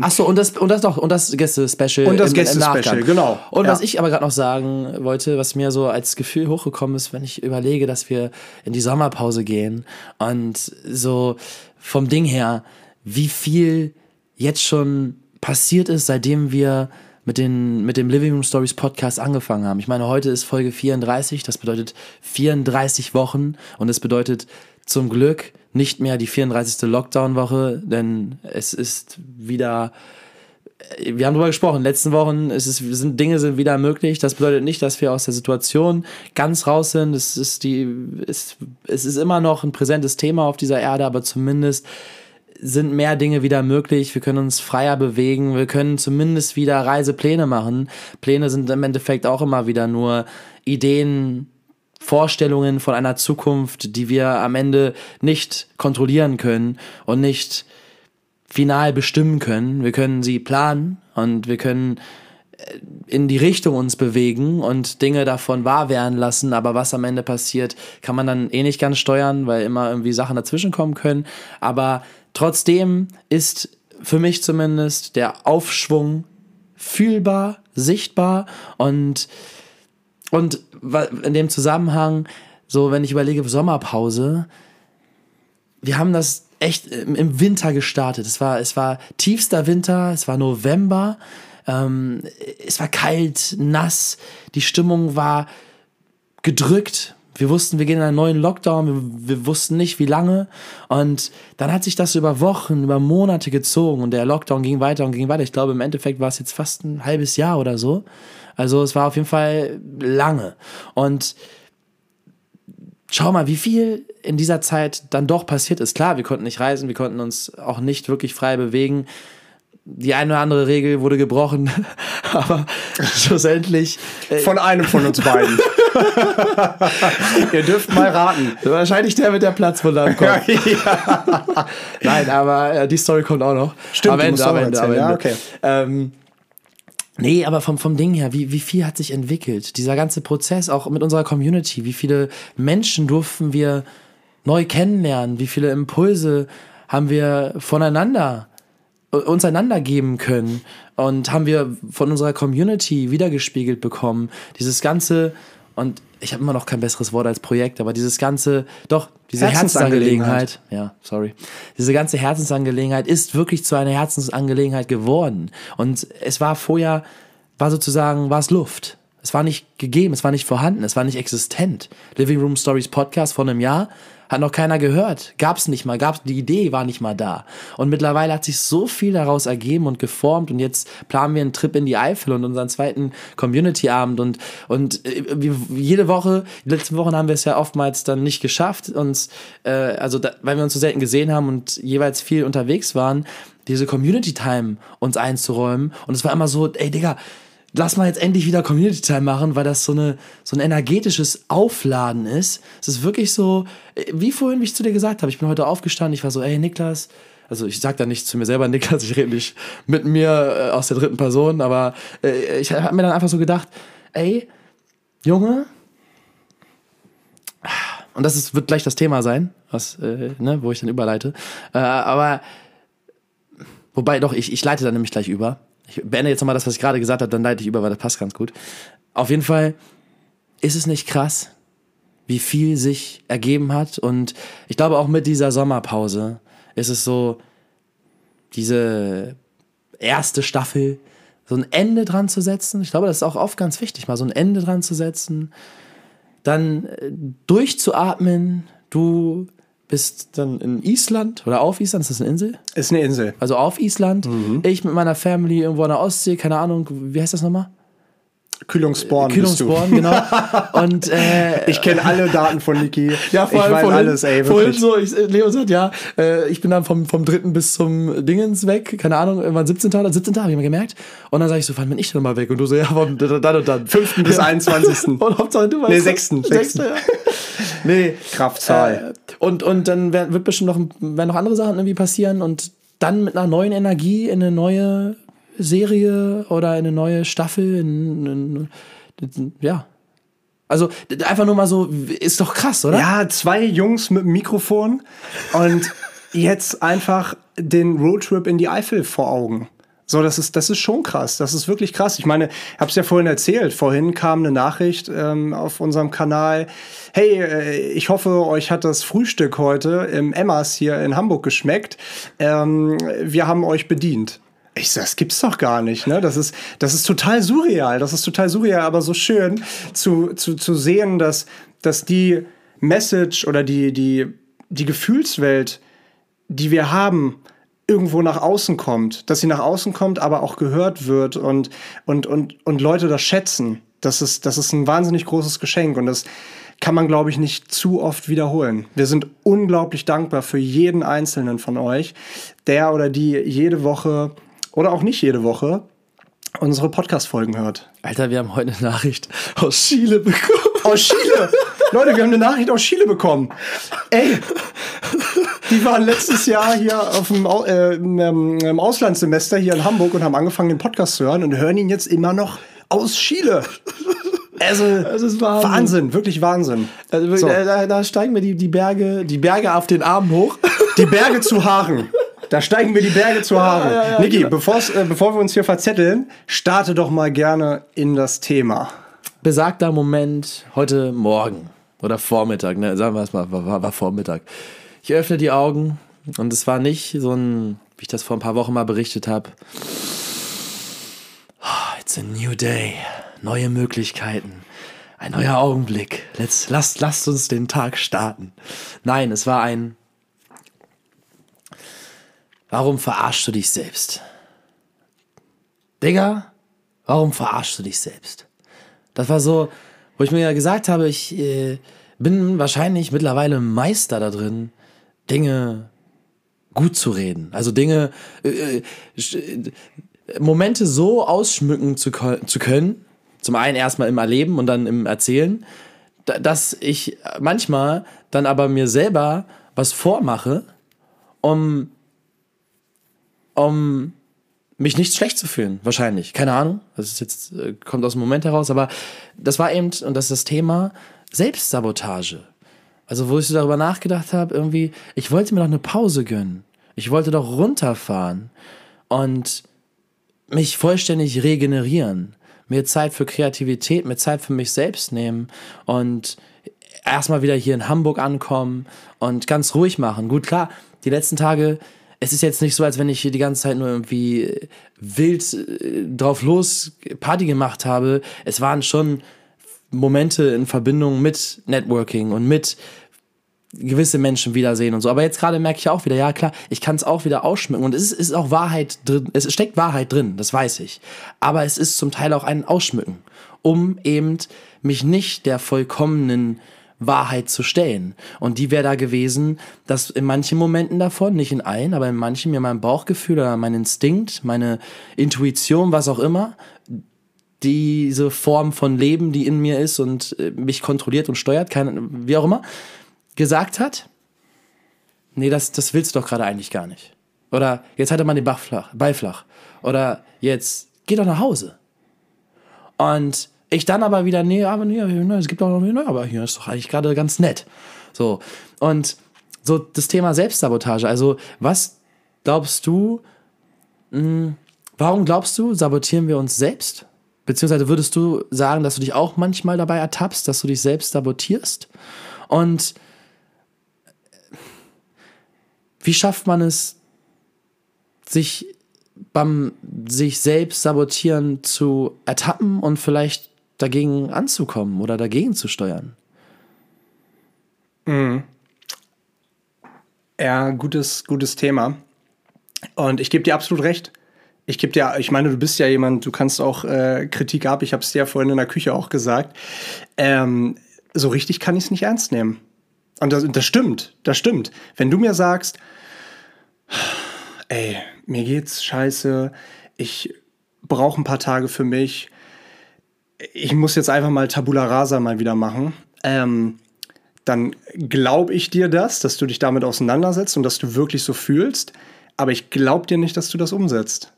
Speaker 2: Ach so, und das, und das doch, und das Gäste-Special.
Speaker 1: Und das Gäste-Special, genau.
Speaker 2: Und
Speaker 1: Ja.
Speaker 2: was ich aber gerade noch sagen wollte, was mir so als Gefühl hochgekommen ist, wenn ich überlege, dass wir in die Sommerpause gehen und so vom Ding her, wie viel jetzt schon passiert ist, seitdem wir mit, den, mit dem Living Room Stories Podcast angefangen haben. Ich meine, heute ist Folge 34, das bedeutet 34 Wochen und es bedeutet zum Glück nicht mehr die 34. Lockdown-Woche, denn es ist wieder wir haben darüber gesprochen, letzten Wochen es sind Dinge sind wieder möglich. Das bedeutet nicht, dass wir aus der Situation ganz raus sind. Es ist die, es, es ist immer noch ein präsentes Thema auf dieser Erde, aber zumindest sind mehr Dinge wieder möglich. Wir können uns freier bewegen. Wir können zumindest wieder Reisepläne machen. Pläne sind im Endeffekt auch immer wieder nur Ideen, Vorstellungen von einer Zukunft, die wir am Ende nicht kontrollieren können und nicht final bestimmen können. Wir können sie planen und wir können äh, in die Richtung uns bewegen und Dinge davon wahr werden lassen, aber was am Ende passiert, kann man dann eh nicht ganz steuern, weil immer irgendwie Sachen dazwischen kommen können. Aber trotzdem ist für mich zumindest der Aufschwung fühlbar, sichtbar und und in dem Zusammenhang, so wenn ich überlege, Sommerpause, wir haben das echt im im Winter gestartet. Es war, es war tiefster Winter, es war November, ähm, es war kalt, nass, die Stimmung war gedrückt. Wir wussten, wir gehen in einen neuen Lockdown, wir, wir wussten nicht, wie lange. Und dann hat sich das über Wochen, über Monate gezogen und der Lockdown ging weiter und ging weiter. Ich glaube, im Endeffekt war es jetzt fast ein halbes Jahr oder so. Also es war auf jeden Fall lange. Und schau mal, wie viel in dieser Zeit dann doch passiert ist. Klar, wir konnten nicht reisen, wir konnten uns auch nicht wirklich frei bewegen. Die eine oder andere Regel wurde gebrochen, aber schlussendlich äh,
Speaker 1: Von einem von uns beiden. Ihr dürft mal raten.
Speaker 2: wahrscheinlich der mit der Platzwunde am Kopf.
Speaker 1: ja.
Speaker 2: Nein, aber äh, die Story kommt auch noch.
Speaker 1: Stimmt,
Speaker 2: am Ende, am Ende, am
Speaker 1: erzählen. Ja,
Speaker 2: Ende.
Speaker 1: okay.
Speaker 2: Ähm, nee, aber vom, vom Ding her, wie, wie viel hat sich entwickelt? Dieser ganze Prozess, auch mit unserer Community, wie viele Menschen durften wir neu kennenlernen? Wie viele Impulse haben wir voneinander uns einander geben können und haben wir von unserer Community wiedergespiegelt bekommen. Dieses ganze, und ich habe immer noch kein besseres Wort als Projekt, aber dieses ganze, doch, diese
Speaker 1: Herzensangelegenheit.
Speaker 2: Herzensangelegenheit, ja, sorry, diese ganze Herzensangelegenheit ist wirklich zu einer Herzensangelegenheit geworden. Und es war vorher, war sozusagen, war es Luft. Es war nicht gegeben, es war nicht vorhanden, es war nicht existent. Living Room Stories Podcast vor einem Jahr hat noch keiner gehört. Gab's nicht mal, gab's, die Idee war nicht mal da. Und mittlerweile hat sich so viel daraus ergeben und geformt und jetzt planen wir einen Trip in die Eifel und unseren zweiten Community-Abend und, und äh, jede Woche, die letzten Wochen haben wir es ja oftmals dann nicht geschafft, uns, äh, also da, weil wir uns so selten gesehen haben und jeweils viel unterwegs waren, diese Community-Time uns einzuräumen. Und es war immer so, ey Digga, lass mal jetzt endlich wieder Community Time machen, weil das so eine so ein energetisches Aufladen ist. Es ist wirklich so, äh, wie vorhin, wie ich zu dir gesagt habe, ich bin heute aufgestanden, ich war so, ey Niklas, also ich sag da nicht zu mir selber Niklas, ich rede nicht mit mir äh, aus der dritten Person, aber äh, ich habe mir dann einfach so gedacht, ey, Junge, und das ist, wird gleich das Thema sein, was, äh, ne, wo ich dann überleite. Äh, aber wobei doch, ich, ich leite dann nämlich gleich über. Ich beende jetzt nochmal das, was ich gerade gesagt habe, dann leite ich über, weil das passt ganz gut. Auf jeden Fall ist es nicht krass, wie viel sich ergeben hat. Und ich glaube auch mit dieser Sommerpause ist es so, diese erste Staffel, so ein Ende dran zu setzen. Ich glaube, das ist auch oft ganz wichtig, mal so ein Ende dran zu setzen. Dann äh, durchzuatmen. Du bist dann in Island oder auf Island, ist das eine Insel?
Speaker 1: Ist eine Insel.
Speaker 2: Also auf Island. Ich mit meiner Family irgendwo an der Ostsee, keine Ahnung, wie heißt das nochmal?
Speaker 1: Du.
Speaker 2: Kühlungsborn, genau. Und äh,
Speaker 1: Ich kenne alle Daten von Niki.
Speaker 2: ja, vor
Speaker 1: ich
Speaker 2: allem
Speaker 1: weiß
Speaker 2: vorhin,
Speaker 1: alles, ey,
Speaker 2: vorhin so, ich, Leo sagt, ja, äh, ich bin dann vom, vom dritten bis zum Dingens weg, keine Ahnung, irgendwann 17. oder 17. habe ich mir gemerkt. Und dann sage ich so, wann bin ich denn mal weg? Und du so, ja, vom dann und dann.
Speaker 1: 5. bis
Speaker 2: Ja.
Speaker 1: 21..
Speaker 2: Und Hauptsache du weißt.
Speaker 1: Nee,
Speaker 2: es.
Speaker 1: sechsten,
Speaker 2: Sechste, ja. nee.
Speaker 1: Kraftzahl.
Speaker 2: Äh, und, und dann wird bestimmt noch, werden noch andere Sachen irgendwie passieren und dann mit einer neuen Energie in eine neue Serie oder in eine neue Staffel. In, in, in, ja. Also einfach nur mal so, ist doch krass, oder?
Speaker 1: Ja, zwei Jungs mit Mikrofon und jetzt einfach den Roadtrip in die Eifel vor Augen. So, das ist, das ist schon krass. Das ist wirklich krass. Ich meine, ich habe es ja vorhin erzählt. Vorhin kam eine Nachricht ähm, auf unserem Kanal. Hey, äh, ich hoffe, euch hat das Frühstück heute im Emmas hier in Hamburg geschmeckt. Ähm, wir haben euch bedient. Ich sag, das gibt's doch gar nicht, ne? Das ist, das ist total surreal. Das ist total surreal, aber so schön zu, zu, zu sehen, dass, dass die Message oder die, die, die Gefühlswelt, die wir haben, irgendwo nach außen kommt, dass sie nach außen kommt, aber auch gehört wird und, und, und, und Leute das schätzen. Das ist, das ist ein wahnsinnig großes Geschenk und das kann man, glaube ich, nicht zu oft wiederholen. Wir sind unglaublich dankbar für jeden einzelnen von euch, der oder die jede Woche oder auch nicht jede Woche unsere Podcast-Folgen hört.
Speaker 2: Alter, wir haben heute eine Nachricht aus Chile bekommen.
Speaker 1: Aus Chile? Leute, wir haben eine Nachricht aus Chile bekommen. Ey, die waren letztes Jahr hier auf dem, äh, im Auslandssemester hier in Hamburg und haben angefangen, den Podcast zu hören und hören ihn jetzt immer noch aus Chile. Also, das ist Wahnsinn. Wahnsinn, wirklich Wahnsinn.
Speaker 2: Also, so. da, da, steigen wir die, die, Berge, die Berge auf den Armen hoch.
Speaker 1: Die Berge zu Haaren. Da steigen wir die Berge zu Haaren. Ja, ja, ja, Niki, genau. äh, bevor wir uns hier verzetteln, starte doch mal gerne in das Thema.
Speaker 2: Besagter Moment heute Morgen oder Vormittag, ne? sagen wir es mal, war, war Vormittag. Ich öffne die Augen und es war nicht so ein, wie ich das vor ein paar Wochen mal berichtet habe. Oh, it's a new day. Neue Möglichkeiten. Ein neuer Augenblick. Let's, lasst, lasst uns den Tag starten. Nein, es war ein. Warum verarschst du dich selbst? Digga, warum verarschst du dich selbst? Das war so, wo ich mir ja gesagt habe, ich äh, bin wahrscheinlich mittlerweile Meister da drin, Dinge gut zu reden. Also Dinge, äh, äh Momente so ausschmücken zu, zu können, zum einen erstmal im Erleben und dann im Erzählen, dass ich manchmal dann aber mir selber was vormache, um, um mich nicht schlecht zu fühlen. Wahrscheinlich. Keine Ahnung. Das ist jetzt, äh, kommt aus dem Moment heraus, aber das war eben, und das ist das Thema Selbstsabotage. Also, wo ich so darüber nachgedacht habe, irgendwie, ich wollte mir doch eine Pause gönnen. Ich wollte doch runterfahren und mich vollständig regenerieren. Mir Zeit für Kreativität, mir Zeit für mich selbst nehmen und erstmal wieder hier in Hamburg ankommen und ganz ruhig machen. Gut, klar, die letzten Tage, es ist jetzt nicht so, als wenn ich hier die ganze Zeit nur irgendwie wild äh, drauf los Party gemacht habe. Es waren schon Momente in Verbindung mit Networking und mit gewisse Menschen wiedersehen und so. Aber jetzt gerade merke ich auch wieder, ja klar, ich kann es auch wieder ausschmücken. Und es ist, ist auch Wahrheit drin, es steckt Wahrheit drin, das weiß ich. Aber es ist zum Teil auch ein Ausschmücken, um eben mich nicht der vollkommenen Wahrheit zu stellen. Und die wäre da gewesen, dass in manchen Momenten davon, nicht in allen, aber in manchen mir mein Bauchgefühl oder mein Instinkt, meine Intuition, was auch immer, diese Form von Leben, die in mir ist und äh, mich kontrolliert und steuert, kein, wie auch immer, gesagt hat, nee, das, das willst du doch gerade eigentlich gar nicht. Oder jetzt hat er mal den Bach flach, Ball. Oder jetzt geh doch nach Hause. Und ich dann aber wieder, nee, aber nee, es gibt auch noch, nee, aber hier ist doch eigentlich gerade ganz nett. So. Und so das Thema Selbstsabotage. Also, was glaubst du, mh, hm, warum glaubst du, sabotieren wir uns selbst? Beziehungsweise würdest du sagen, dass du dich auch manchmal dabei ertappst, dass du dich selbst sabotierst? Und wie schafft man es, sich beim sich selbst sabotieren zu ertappen und vielleicht dagegen anzukommen oder dagegen zu steuern?
Speaker 1: Mhm. Ja, gutes, gutes Thema. Und ich gebe dir absolut recht. Ich gebe dir, ich meine, du bist ja jemand, du kannst auch äh, Kritik ab. Ich habe es dir ja vorhin in der Küche auch gesagt. Ähm, so richtig kann ich es nicht ernst nehmen. Und das, das stimmt, das stimmt. Wenn du mir sagst, ey, mir geht's scheiße, ich brauche ein paar Tage für mich, ich muss jetzt einfach mal Tabula Rasa mal wieder machen, ähm, dann glaube ich dir das, dass du dich damit auseinandersetzt und dass du wirklich so fühlst. Aber ich glaube dir nicht, dass du das umsetzt.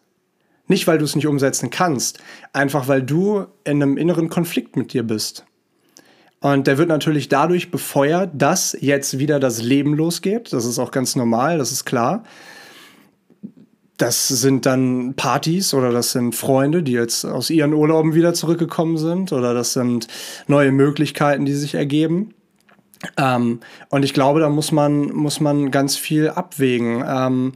Speaker 1: Nicht, weil du es nicht umsetzen kannst, einfach weil du in einem inneren Konflikt mit dir bist. Und der wird natürlich dadurch befeuert, dass jetzt wieder das Leben losgeht. Das ist auch ganz normal, das ist klar. Das sind dann Partys oder das sind Freunde, die jetzt aus ihren Urlauben wieder zurückgekommen sind oder das sind neue Möglichkeiten, die sich ergeben. Ähm, und ich glaube, da muss man, muss man ganz viel abwägen. Ähm,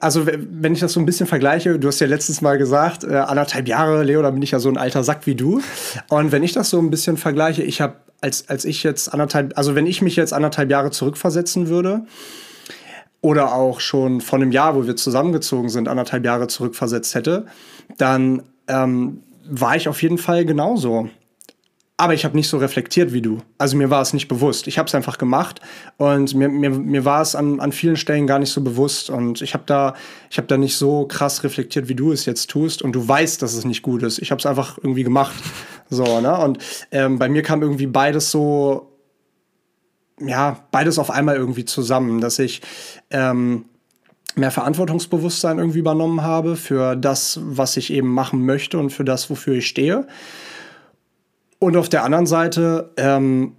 Speaker 1: also wenn ich das so ein bisschen vergleiche, du hast ja letztes Mal gesagt, äh, anderthalb Jahre, Leo, da bin ich ja so ein alter Sack wie du. Und wenn ich das so ein bisschen vergleiche, ich habe, als, als ich jetzt anderthalb, also wenn ich mich jetzt anderthalb Jahre zurückversetzen würde, oder auch schon vor einem Jahr, wo wir zusammengezogen sind, anderthalb Jahre zurückversetzt hätte, dann ähm, war ich auf jeden Fall genauso. Aber ich habe nicht so reflektiert wie du. Also mir war es nicht bewusst. Ich habe es einfach gemacht und mir, mir, mir war es an, an vielen Stellen gar nicht so bewusst. Und ich habe da, hab da nicht so krass reflektiert, wie du es jetzt tust. Und du weißt, dass es nicht gut ist. Ich habe es einfach irgendwie gemacht. So, ne? Und ähm, bei mir kam irgendwie beides so, ja, beides auf einmal irgendwie zusammen, dass ich ähm, mehr Verantwortungsbewusstsein irgendwie übernommen habe für das, was ich eben machen möchte und für das, wofür ich stehe. Und auf der anderen Seite, ähm,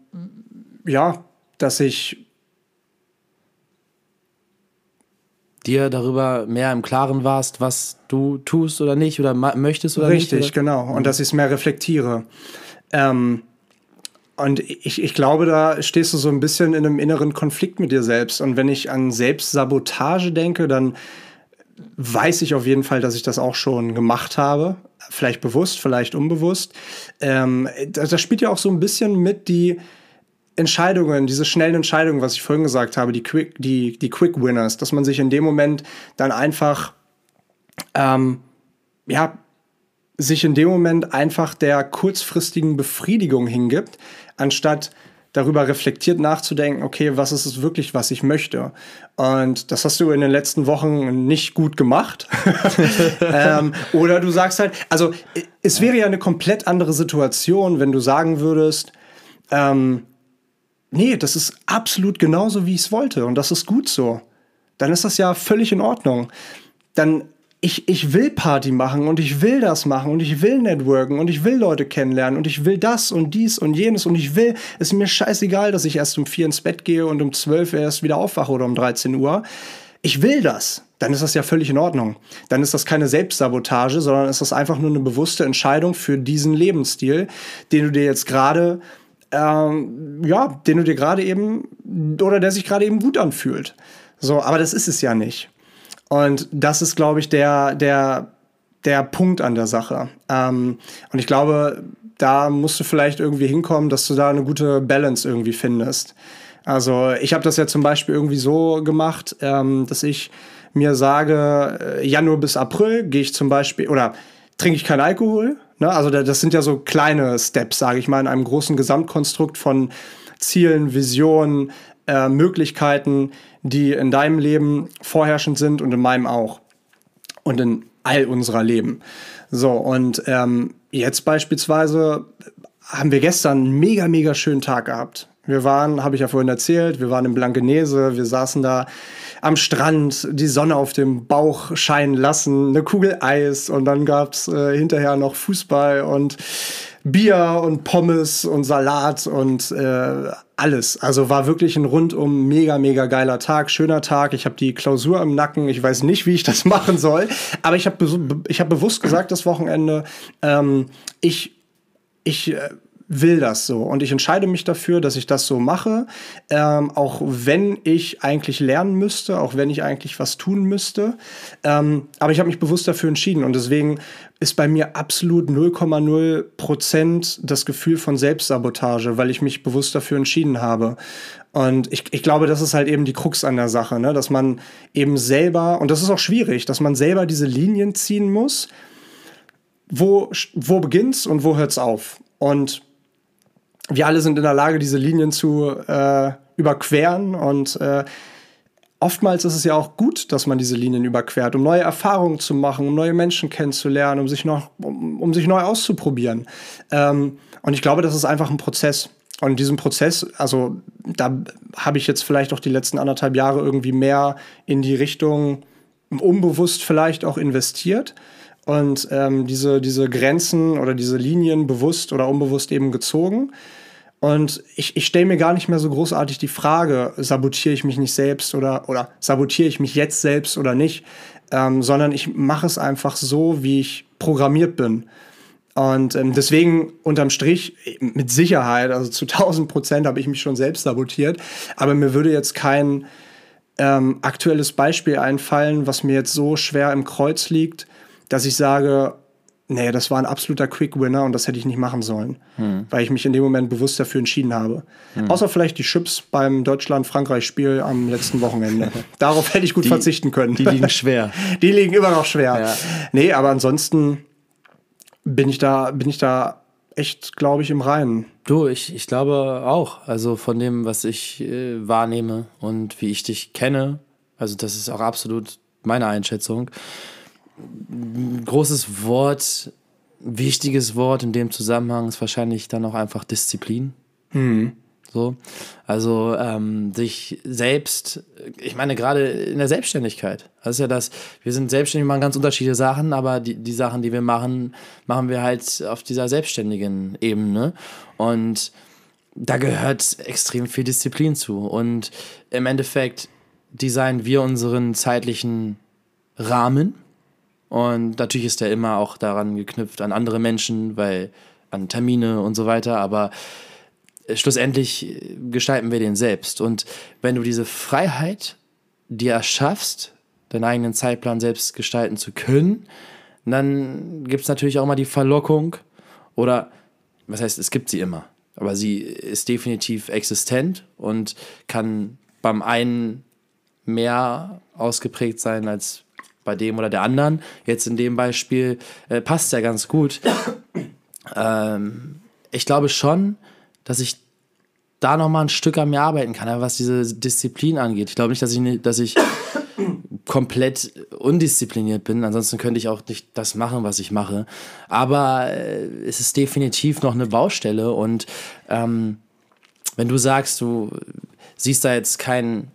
Speaker 1: ja, dass ich
Speaker 2: dir darüber mehr im Klaren warst, was du tust oder nicht oder möchtest oder
Speaker 1: Richtig,
Speaker 2: nicht.
Speaker 1: Richtig, genau. Und dass ich es mehr reflektiere. Ähm, und ich, ich glaube, da stehst du so ein bisschen in einem inneren Konflikt mit dir selbst. Und wenn ich an Selbstsabotage denke, dann weiß ich auf jeden Fall, dass ich das auch schon gemacht habe vielleicht bewusst, vielleicht unbewusst. Ähm, das, das spielt ja auch so ein bisschen mit die Entscheidungen, diese schnellen Entscheidungen, was ich vorhin gesagt habe, die Quick, die, die Quick Winners, dass man sich in dem Moment dann einfach, ähm, ja, sich in dem Moment einfach der kurzfristigen Befriedigung hingibt, anstatt darüber reflektiert nachzudenken, okay, was ist es wirklich, was ich möchte? Und das hast du in den letzten Wochen nicht gut gemacht. ähm, oder du sagst halt, also es wäre ja eine komplett andere Situation, wenn du sagen würdest, ähm, nee, das ist absolut genauso, wie ich es wollte und das ist gut so. Dann ist das ja völlig in Ordnung. Dann ich, ich will Party machen und ich will das machen und ich will networken und ich will Leute kennenlernen und ich will das und dies und jenes und ich will, es ist mir scheißegal, dass ich erst um vier ins Bett gehe und um zwölf erst wieder aufwache oder um 13 Uhr. Ich will das. Dann ist das ja völlig in Ordnung. Dann ist das keine Selbstsabotage, sondern ist das einfach nur eine bewusste Entscheidung für diesen Lebensstil, den du dir jetzt gerade, ähm, ja, den du dir gerade eben, oder der sich gerade eben gut anfühlt. So, aber das ist es ja nicht. Und das ist, glaube ich, der, der, der Punkt an der Sache. Ähm, und ich glaube, da musst du vielleicht irgendwie hinkommen, dass du da eine gute Balance irgendwie findest. Also ich habe das ja zum Beispiel irgendwie so gemacht, ähm, dass ich mir sage, äh, Januar bis April gehe ich zum Beispiel oder trinke ich keinen Alkohol. Ne? Also das sind ja so kleine Steps, sage ich mal, in einem großen Gesamtkonstrukt von Zielen, Visionen, äh, Möglichkeiten, die in deinem Leben vorherrschend sind und in meinem auch. Und in all unserer Leben. So, und ähm, jetzt beispielsweise haben wir gestern einen mega, mega schönen Tag gehabt. Wir waren, habe ich ja vorhin erzählt, wir waren in Blankenese, wir saßen da am Strand, die Sonne auf dem Bauch scheinen lassen, eine Kugel Eis und dann gab's äh, hinterher noch Fußball und Bier und Pommes und Salat und äh, alles. Also war wirklich ein rundum mega, mega geiler Tag, schöner Tag. Ich habe die Klausur im Nacken. Ich weiß nicht, wie ich das machen soll. Aber ich habe ich hab bewusst gesagt, das Wochenende, ähm, ich, ich äh, will das so und ich entscheide mich dafür, dass ich das so mache, ähm, auch wenn ich eigentlich lernen müsste, auch wenn ich eigentlich was tun müsste. Ähm, aber ich habe mich bewusst dafür entschieden und deswegen ist bei mir absolut 0,0 Prozent das Gefühl von Selbstsabotage, weil ich mich bewusst dafür entschieden habe. Und ich, ich glaube, das ist halt eben die Krux an der Sache, ne? dass man eben selber, und das ist auch schwierig, dass man selber diese Linien ziehen muss, wo, wo beginnt's und wo hört's auf. Und wir alle sind in der Lage, diese Linien zu äh, überqueren und äh, oftmals ist es ja auch gut, dass man diese Linien überquert, um neue Erfahrungen zu machen, um neue Menschen kennenzulernen, um sich noch, um, um sich neu auszuprobieren. Ähm, und ich glaube, das ist einfach ein Prozess. Und diesen Prozess, also da habe ich jetzt vielleicht auch die letzten anderthalb Jahre irgendwie mehr in die Richtung unbewusst vielleicht auch investiert und ähm, diese, diese Grenzen oder diese Linien bewusst oder unbewusst eben gezogen. Und ich, ich stelle mir gar nicht mehr so großartig die Frage, sabotiere ich mich nicht selbst oder, oder sabotiere ich mich jetzt selbst oder nicht, ähm, sondern ich mache es einfach so, wie ich programmiert bin. Und ähm, deswegen unterm Strich mit Sicherheit, also zu 1000 Prozent habe ich mich schon selbst sabotiert. Aber mir würde jetzt kein ähm, aktuelles Beispiel einfallen, was mir jetzt so schwer im Kreuz liegt, dass ich sage, nee, das war ein absoluter Quick-Winner und das hätte ich nicht machen sollen, hm. weil ich mich in dem Moment bewusst dafür entschieden habe. Hm. Außer vielleicht die Chips beim Deutschland-Frankreich-Spiel am letzten Wochenende. Darauf hätte ich gut
Speaker 2: die,
Speaker 1: verzichten können.
Speaker 2: Die liegen schwer.
Speaker 1: die liegen immer noch schwer. Ja. Nee, aber ansonsten bin ich da, bin ich da echt, glaube ich, im Reinen.
Speaker 2: Du, ich, ich glaube auch. Also von dem, was ich äh, wahrnehme und wie ich dich kenne, also das ist auch absolut meine Einschätzung großes Wort, wichtiges Wort in dem Zusammenhang ist wahrscheinlich dann auch einfach Disziplin. Mhm. So, also ähm, sich selbst, ich meine gerade in der Selbstständigkeit, das ist ja das, wir sind selbstständig, machen ganz unterschiedliche Sachen, aber die, die Sachen, die wir machen, machen wir halt auf dieser selbstständigen Ebene und da gehört extrem viel Disziplin zu und im Endeffekt designen wir unseren zeitlichen Rahmen und natürlich ist er immer auch daran geknüpft an andere Menschen, weil an Termine und so weiter, aber schlussendlich gestalten wir den selbst. Und wenn du diese Freiheit dir erschaffst, deinen eigenen Zeitplan selbst gestalten zu können, dann gibt es natürlich auch mal die Verlockung oder, was heißt, es gibt sie immer, aber sie ist definitiv existent und kann beim einen mehr ausgeprägt sein als bei dem oder der anderen. Jetzt in dem Beispiel äh, passt ja ganz gut. Ähm, ich glaube schon, dass ich da noch mal ein Stück an mir arbeiten kann, was diese Disziplin angeht. Ich glaube nicht, dass ich, dass ich komplett undiszipliniert bin. Ansonsten könnte ich auch nicht das machen, was ich mache. Aber äh, es ist definitiv noch eine Baustelle. Und ähm, wenn du sagst, du siehst da jetzt keinen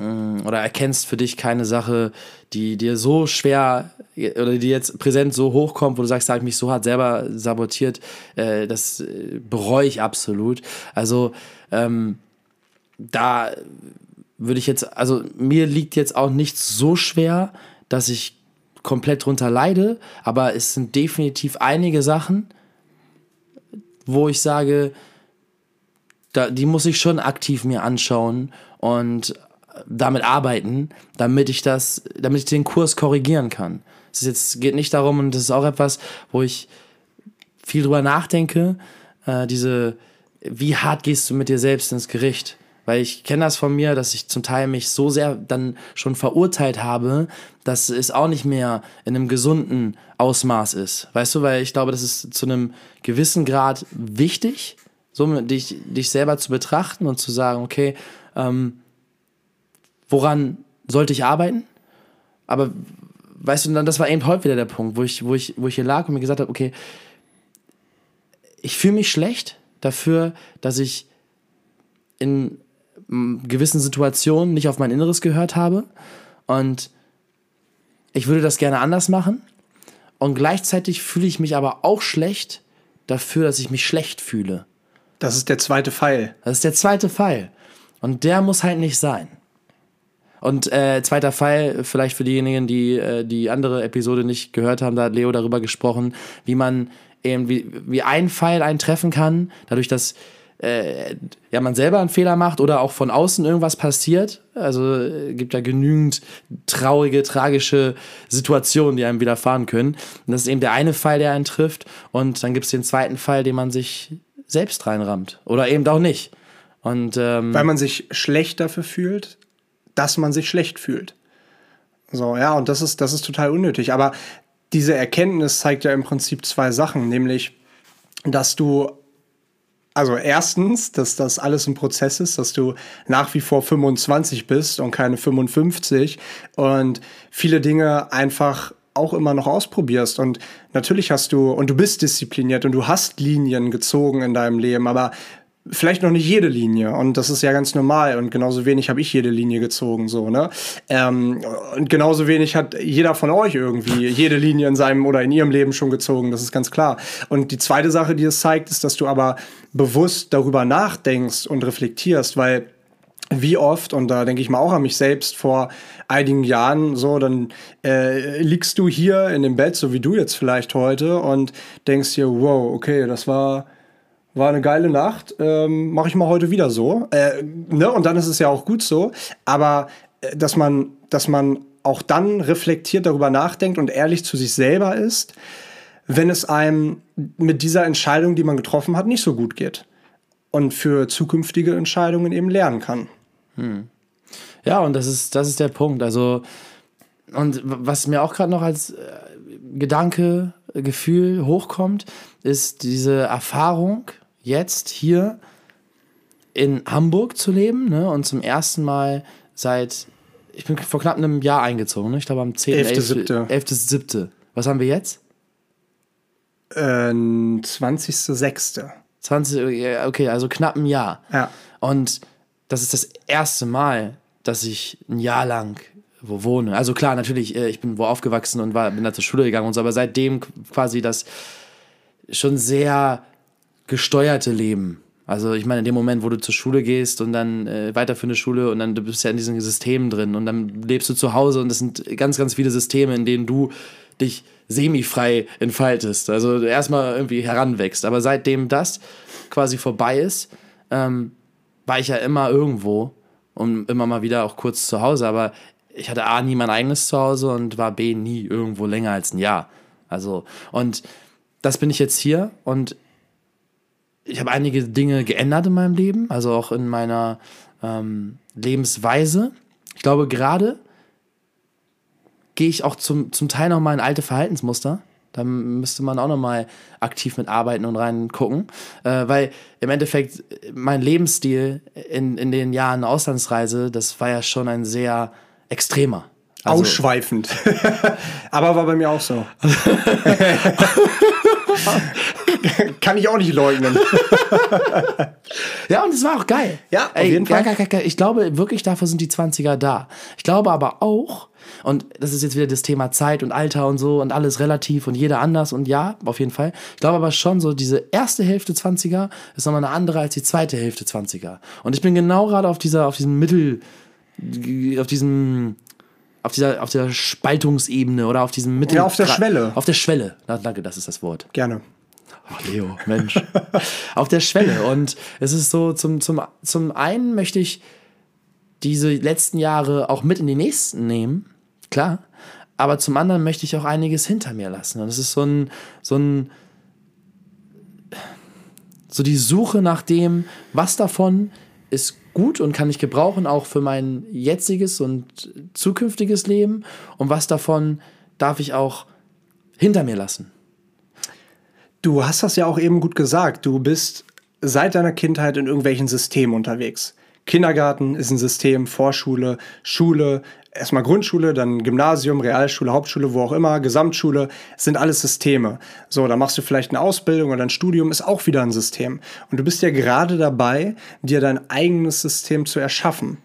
Speaker 2: oder erkennst für dich keine Sache, die dir so schwer oder die jetzt präsent so hochkommt, wo du sagst, da habe ich mich so hart selber sabotiert, äh, das äh, bereue ich absolut. Also ähm, da würde ich jetzt, also mir liegt jetzt auch nichts so schwer, dass ich komplett drunter leide, aber es sind definitiv einige Sachen, wo ich sage, da, die muss ich schon aktiv mir anschauen und damit arbeiten, damit ich das, damit ich den Kurs korrigieren kann. Es jetzt, geht nicht darum, und das ist auch etwas, wo ich viel drüber nachdenke, äh, diese, wie hart gehst du mit dir selbst ins Gericht? Weil ich kenne das von mir, dass ich zum Teil mich so sehr dann schon verurteilt habe, dass es auch nicht mehr in einem gesunden Ausmaß ist. Weißt du, weil ich glaube, das ist zu einem gewissen Grad wichtig, so dich, dich selber zu betrachten und zu sagen, okay, ähm, woran sollte ich arbeiten? Aber weißt du, dann, das war eben heute wieder der Punkt, wo ich, wo ich, wo ich hier lag und mir gesagt habe, okay, ich fühle mich schlecht dafür, dass ich in gewissen Situationen nicht auf mein Inneres gehört habe und ich würde das gerne anders machen und gleichzeitig fühle ich mich aber auch schlecht dafür, dass ich mich schlecht fühle.
Speaker 1: Das ist der zweite Pfeil.
Speaker 2: Das ist der zweite Pfeil. Und der muss halt nicht sein. Und äh, zweiter Fall, vielleicht für diejenigen, die äh, die andere Episode nicht gehört haben, da hat Leo darüber gesprochen, wie man eben, wie, wie ein Pfeil eintreffen kann, dadurch, dass äh, ja, man selber einen Fehler macht oder auch von außen irgendwas passiert. Also äh, gibt ja genügend traurige, tragische Situationen, die einem widerfahren können. Und das ist eben der eine Fall, der einen trifft. Und dann gibt es den zweiten Fall, den man sich selbst reinrammt. Oder eben auch nicht. Und, ähm,
Speaker 1: Weil man sich schlecht dafür fühlt, dass man sich schlecht fühlt. So, ja, und das ist, das ist total unnötig. Aber diese Erkenntnis zeigt ja im Prinzip zwei Sachen, nämlich, dass du, also erstens, dass das alles ein Prozess ist, dass du nach wie vor 25 bist und keine 55 und viele Dinge einfach auch immer noch ausprobierst. Und natürlich hast du, und du bist diszipliniert und du hast Linien gezogen in deinem Leben, aber vielleicht noch nicht jede Linie und das ist ja ganz normal und genauso wenig habe ich jede Linie gezogen so ne? Ähm, und genauso wenig hat jeder von euch irgendwie jede Linie in seinem oder in ihrem Leben schon gezogen das ist ganz klar. Und die zweite Sache die es zeigt ist dass du aber bewusst darüber nachdenkst und reflektierst weil wie oft, und da denke ich mal auch an mich selbst vor einigen Jahren, so, dann äh, liegst du hier in dem Bett, so wie du jetzt vielleicht heute, und denkst dir, wow, okay, das war, war eine geile Nacht, ähm, mache ich mal heute wieder so. Äh, ne? Und dann ist es ja auch gut so. Aber äh, dass man, dass man auch dann reflektiert darüber nachdenkt und ehrlich zu sich selber ist, wenn es einem mit dieser Entscheidung, die man getroffen hat, nicht so gut geht. Und für zukünftige Entscheidungen eben lernen kann.
Speaker 2: Hm. Ja, und das ist, das ist der Punkt. Also, und was mir auch gerade noch als äh, Gedanke, Gefühl hochkommt, ist diese Erfahrung, jetzt hier in Hamburg zu leben ne? und zum ersten Mal seit, ich bin vor knapp einem Jahr eingezogen, ne? ich glaube am 10. 11.7. 11.7. Was haben wir jetzt?
Speaker 1: Äh, 20.6.
Speaker 2: 20, okay, also knapp ein Jahr.
Speaker 1: Ja.
Speaker 2: Und das ist das erste Mal, dass ich ein Jahr lang wo wohne. Also klar, natürlich, äh, ich bin wo aufgewachsen und war, bin da zur Schule gegangen und so, aber seitdem quasi das schon sehr gesteuerte Leben. Also ich meine, in dem Moment, wo du zur Schule gehst und dann äh, weiter für eine Schule und dann du bist ja in diesen Systemen drin und dann lebst du zu Hause und das sind ganz, ganz viele Systeme, in denen du dich semifrei entfaltest. Also erstmal irgendwie heranwächst. Aber seitdem das quasi vorbei ist, ähm, war ich ja immer irgendwo und immer mal wieder auch kurz zu Hause, aber ich hatte A nie mein eigenes Zuhause und war B nie irgendwo länger als ein Jahr. Also, und das bin ich jetzt hier und ich habe einige Dinge geändert in meinem Leben, also auch in meiner ähm, Lebensweise. Ich glaube, gerade gehe ich auch zum, zum Teil noch mal in alte Verhaltensmuster. Da müsste man auch noch mal aktiv mitarbeiten und reingucken. Äh, weil im Endeffekt mein Lebensstil in, in den Jahren Auslandsreise, das war ja schon ein sehr extremer.
Speaker 1: Also, Ausschweifend. Aber war bei mir auch so. Kann ich auch nicht leugnen.
Speaker 2: ja, und es war auch geil.
Speaker 1: Ja, auf Ey, jeden Fall.
Speaker 2: Geil, geil, geil. Ich glaube wirklich, dafür sind die 20er da. Ich glaube aber auch, und das ist jetzt wieder das Thema Zeit und Alter und so und alles relativ und jeder anders und ja, auf jeden Fall. Ich glaube aber schon so, diese erste Hälfte 20er ist nochmal eine andere als die zweite Hälfte 20er. Und ich bin genau gerade auf dieser, auf diesem Mittel, auf diesem, auf dieser, auf dieser Spaltungsebene oder auf diesem Mittel.
Speaker 1: Ja, auf der Schwelle.
Speaker 2: Auf der Schwelle. Na, danke, das ist das Wort.
Speaker 1: Gerne.
Speaker 2: Ach, Leo, Mensch. auf der Schwelle. Und es ist so, zum, zum, zum einen möchte ich diese letzten Jahre auch mit in die nächsten nehmen klar. Aber zum anderen möchte ich auch einiges hinter mir lassen. Und es ist so ein, so ein, so die Suche nach dem, was davon ist gut und kann ich gebrauchen, auch für mein jetziges und zukünftiges Leben. Und was davon darf ich auch hinter mir lassen.
Speaker 1: Du hast das ja auch eben gut gesagt. Du bist seit deiner Kindheit in irgendwelchen Systemen unterwegs. Kindergarten ist ein System, Vorschule, Schule, erstmal Grundschule, dann Gymnasium, Realschule, Hauptschule, wo auch immer, Gesamtschule, sind alles Systeme. So, da machst du vielleicht eine Ausbildung oder ein Studium, ist auch wieder ein System. Und du bist ja gerade dabei, dir dein eigenes System zu erschaffen.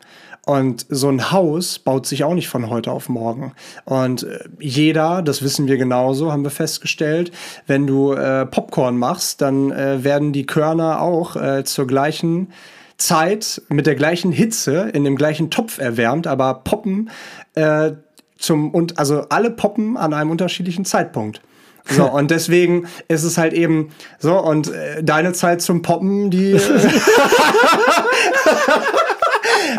Speaker 1: Und so ein Haus baut sich auch nicht von heute auf morgen. Und äh, jeder, das wissen wir genauso, haben wir festgestellt, wenn du äh, Popcorn machst, dann äh, werden die Körner auch äh, zur gleichen Zeit mit der gleichen Hitze in dem gleichen Topf erwärmt, aber poppen äh, zum und also alle poppen an einem unterschiedlichen Zeitpunkt. So, und deswegen ist es halt eben so, und äh, deine Zeit zum Poppen, die.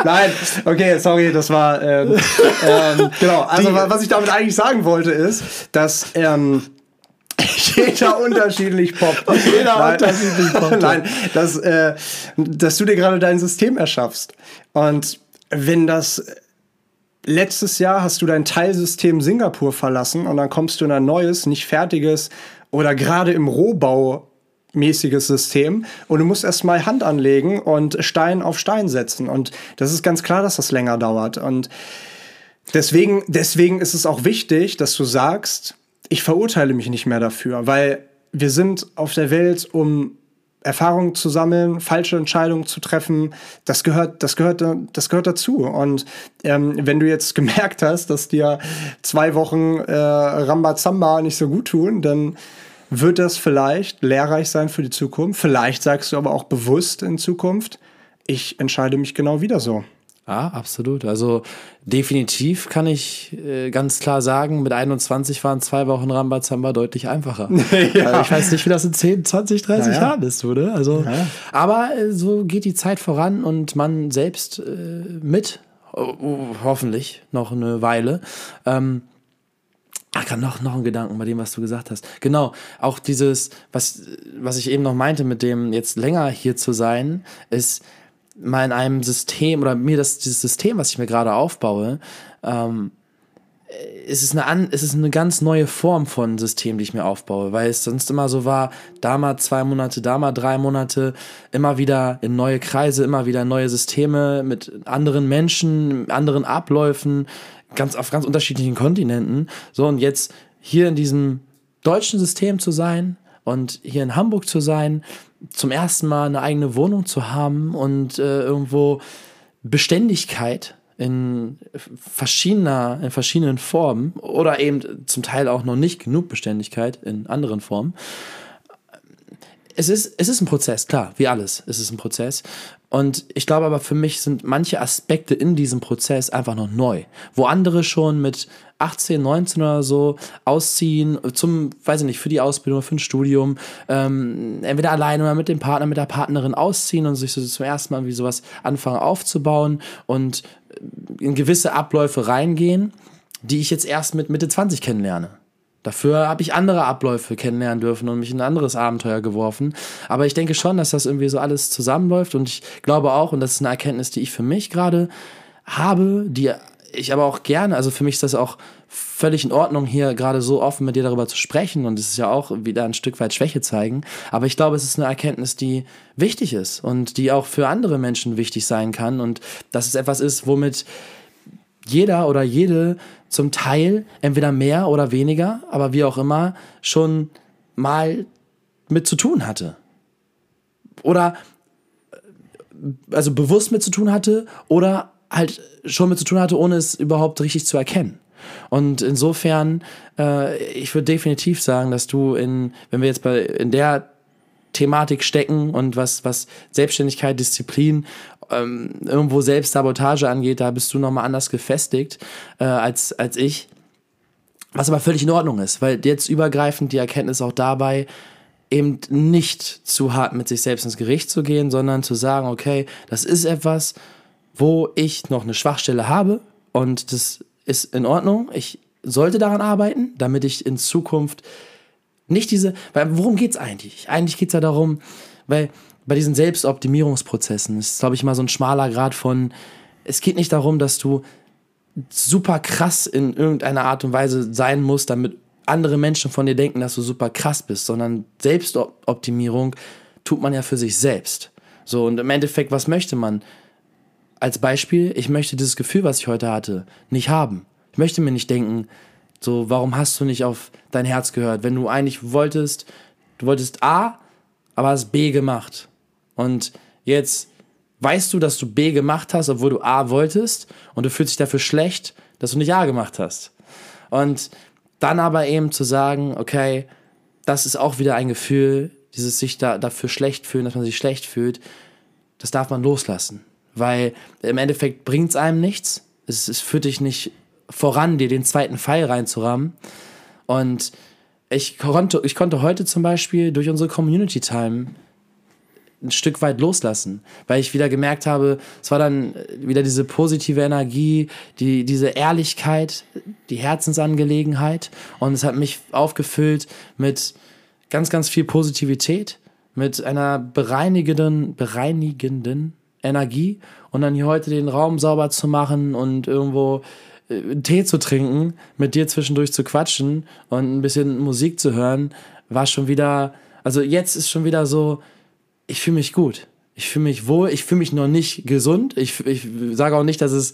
Speaker 1: Nein, okay, sorry, das war. Ähm, ähm, genau, also die, was ich damit eigentlich sagen wollte, ist, dass. Ähm, jeder unterschiedlich poppt.
Speaker 2: Jeder Nein. unterschiedlich poppt.
Speaker 1: Nein, dass, äh, dass du dir gerade dein System erschaffst. Und wenn das letztes Jahr hast du dein Teilsystem Singapur verlassen und dann kommst du in ein neues, nicht fertiges oder gerade im Rohbau mäßiges System und du musst erstmal Hand anlegen und Stein auf Stein setzen und das ist ganz klar, dass das länger dauert und deswegen deswegen ist es auch wichtig, dass du sagst, ich verurteile mich nicht mehr dafür, weil wir sind auf der Welt, um Erfahrungen zu sammeln, falsche Entscheidungen zu treffen, das gehört, das gehört, das gehört dazu. Und ähm, wenn du jetzt gemerkt hast, dass dir zwei Wochen äh, Rambazamba nicht so gut tun, dann wird das vielleicht lehrreich sein für die Zukunft. Vielleicht sagst du aber auch bewusst in Zukunft, ich entscheide mich genau wieder so.
Speaker 2: Ja, absolut. Also definitiv kann ich äh, ganz klar sagen, mit 21 waren zwei Wochen Rambazamba deutlich einfacher. ja. Also ich weiß nicht, wie das in 10, 20, 30 ja, Jahren ist, oder? Also, ja. Aber äh, so geht die Zeit voran und man selbst äh, mit, hoffentlich noch eine Weile. Ähm, Ach, gerade noch, noch ein Gedanken bei dem, was du gesagt hast. Genau, auch dieses, was, was ich eben noch meinte, mit dem jetzt länger hier zu sein, ist, mal in einem System oder mir das dieses System, was ich mir gerade aufbaue, ähm, es ist, eine es ist eine ganz neue Form von System, die ich mir aufbaue, weil es sonst immer so war, da mal zwei Monate, da mal drei Monate, immer wieder in neue Kreise, immer wieder neue Systeme mit anderen Menschen, anderen Abläufen, ganz auf ganz unterschiedlichen Kontinenten. So und jetzt hier in diesem deutschen System zu sein und hier in Hamburg zu sein, zum ersten Mal eine eigene Wohnung zu haben und äh, irgendwo Beständigkeit in verschiedener, in verschiedenen Formen oder eben zum Teil auch noch nicht genug Beständigkeit in anderen Formen. Es ist, es ist ein Prozess, klar, wie alles. Es ist ein Prozess. Und ich glaube aber für mich sind manche Aspekte in diesem Prozess einfach noch neu. Wo andere schon mit 18, 19 oder so ausziehen, zum, weiß ich nicht, für die Ausbildung, für ein Studium, ähm, entweder alleine oder mit dem Partner, mit der Partnerin ausziehen und sich so zum ersten Mal wie sowas anfangen aufzubauen und in gewisse Abläufe reingehen, die ich jetzt erst mit Mitte 20 kennenlerne. Dafür habe ich andere Abläufe kennenlernen dürfen und mich in ein anderes Abenteuer geworfen. Aber ich denke schon, dass das irgendwie so alles zusammenläuft und ich glaube auch, und das ist eine Erkenntnis, die ich für mich gerade habe, die ich aber auch gerne, also für mich ist das auch völlig in Ordnung, hier gerade so offen mit dir darüber zu sprechen und es ist ja auch wieder ein Stück weit Schwäche zeigen. Aber ich glaube, es ist eine Erkenntnis, die wichtig ist und die auch für andere Menschen wichtig sein kann und dass es etwas ist, womit jeder oder jede zum Teil entweder mehr oder weniger, aber wie auch immer, schon mal mit zu tun hatte. Oder also bewusst mit zu tun hatte oder halt schon mit zu tun hatte, ohne es überhaupt richtig zu erkennen. Und insofern, äh, ich würde definitiv sagen, dass du in, wenn wir jetzt bei in der Thematik stecken und was, was Selbstständigkeit, Disziplin, ähm, irgendwo Selbstsabotage angeht, da bist du nochmal anders gefestigt äh, als, als ich. Was aber völlig in Ordnung ist, weil jetzt übergreifend die Erkenntnis auch dabei, eben nicht zu hart mit sich selbst ins Gericht zu gehen, sondern zu sagen, okay, das ist etwas, wo ich noch eine Schwachstelle habe und das ist in Ordnung. Ich sollte daran arbeiten, damit ich in Zukunft nicht diese, weil worum geht es eigentlich? Eigentlich geht es ja darum, weil bei diesen Selbstoptimierungsprozessen ist, glaube ich, mal so ein schmaler Grad von, es geht nicht darum, dass du super krass in irgendeiner Art und Weise sein musst, damit andere Menschen von dir denken, dass du super krass bist, sondern Selbstoptimierung tut man ja für sich selbst. So, und im Endeffekt, was möchte man? als Beispiel, ich möchte dieses Gefühl, was ich heute hatte, nicht haben. Ich möchte mir nicht denken, so, warum hast du nicht auf dein Herz gehört? Wenn du eigentlich wolltest, du wolltest A, aber hast B gemacht. Und jetzt weißt du, dass du B gemacht hast, obwohl du A wolltest und du fühlst dich dafür schlecht, dass du nicht A gemacht hast. Und dann aber eben zu sagen, okay, das ist auch wieder ein Gefühl, dieses sich da, dafür schlecht fühlen, dass man sich schlecht fühlt, das darf man loslassen weil im Endeffekt bringt es einem nichts. Es, es führt dich nicht voran, dir den zweiten Pfeil reinzurammen. Und ich konnte, ich konnte heute zum Beispiel durch unsere Community Time ein Stück weit loslassen, weil ich wieder gemerkt habe, es war dann wieder diese positive Energie, die, diese Ehrlichkeit, die Herzensangelegenheit. Und es hat mich aufgefüllt mit ganz, ganz viel Positivität, mit einer bereinigenden, bereinigenden Energie. Und dann hier heute den Raum sauber zu machen und irgendwo äh, Tee zu trinken, mit dir zwischendurch zu quatschen und ein bisschen Musik zu hören, war schon wieder, also jetzt ist schon wieder so, ich fühle mich gut. Ich fühle mich wohl, ich fühle mich noch nicht gesund. Ich, ich sage auch nicht, dass es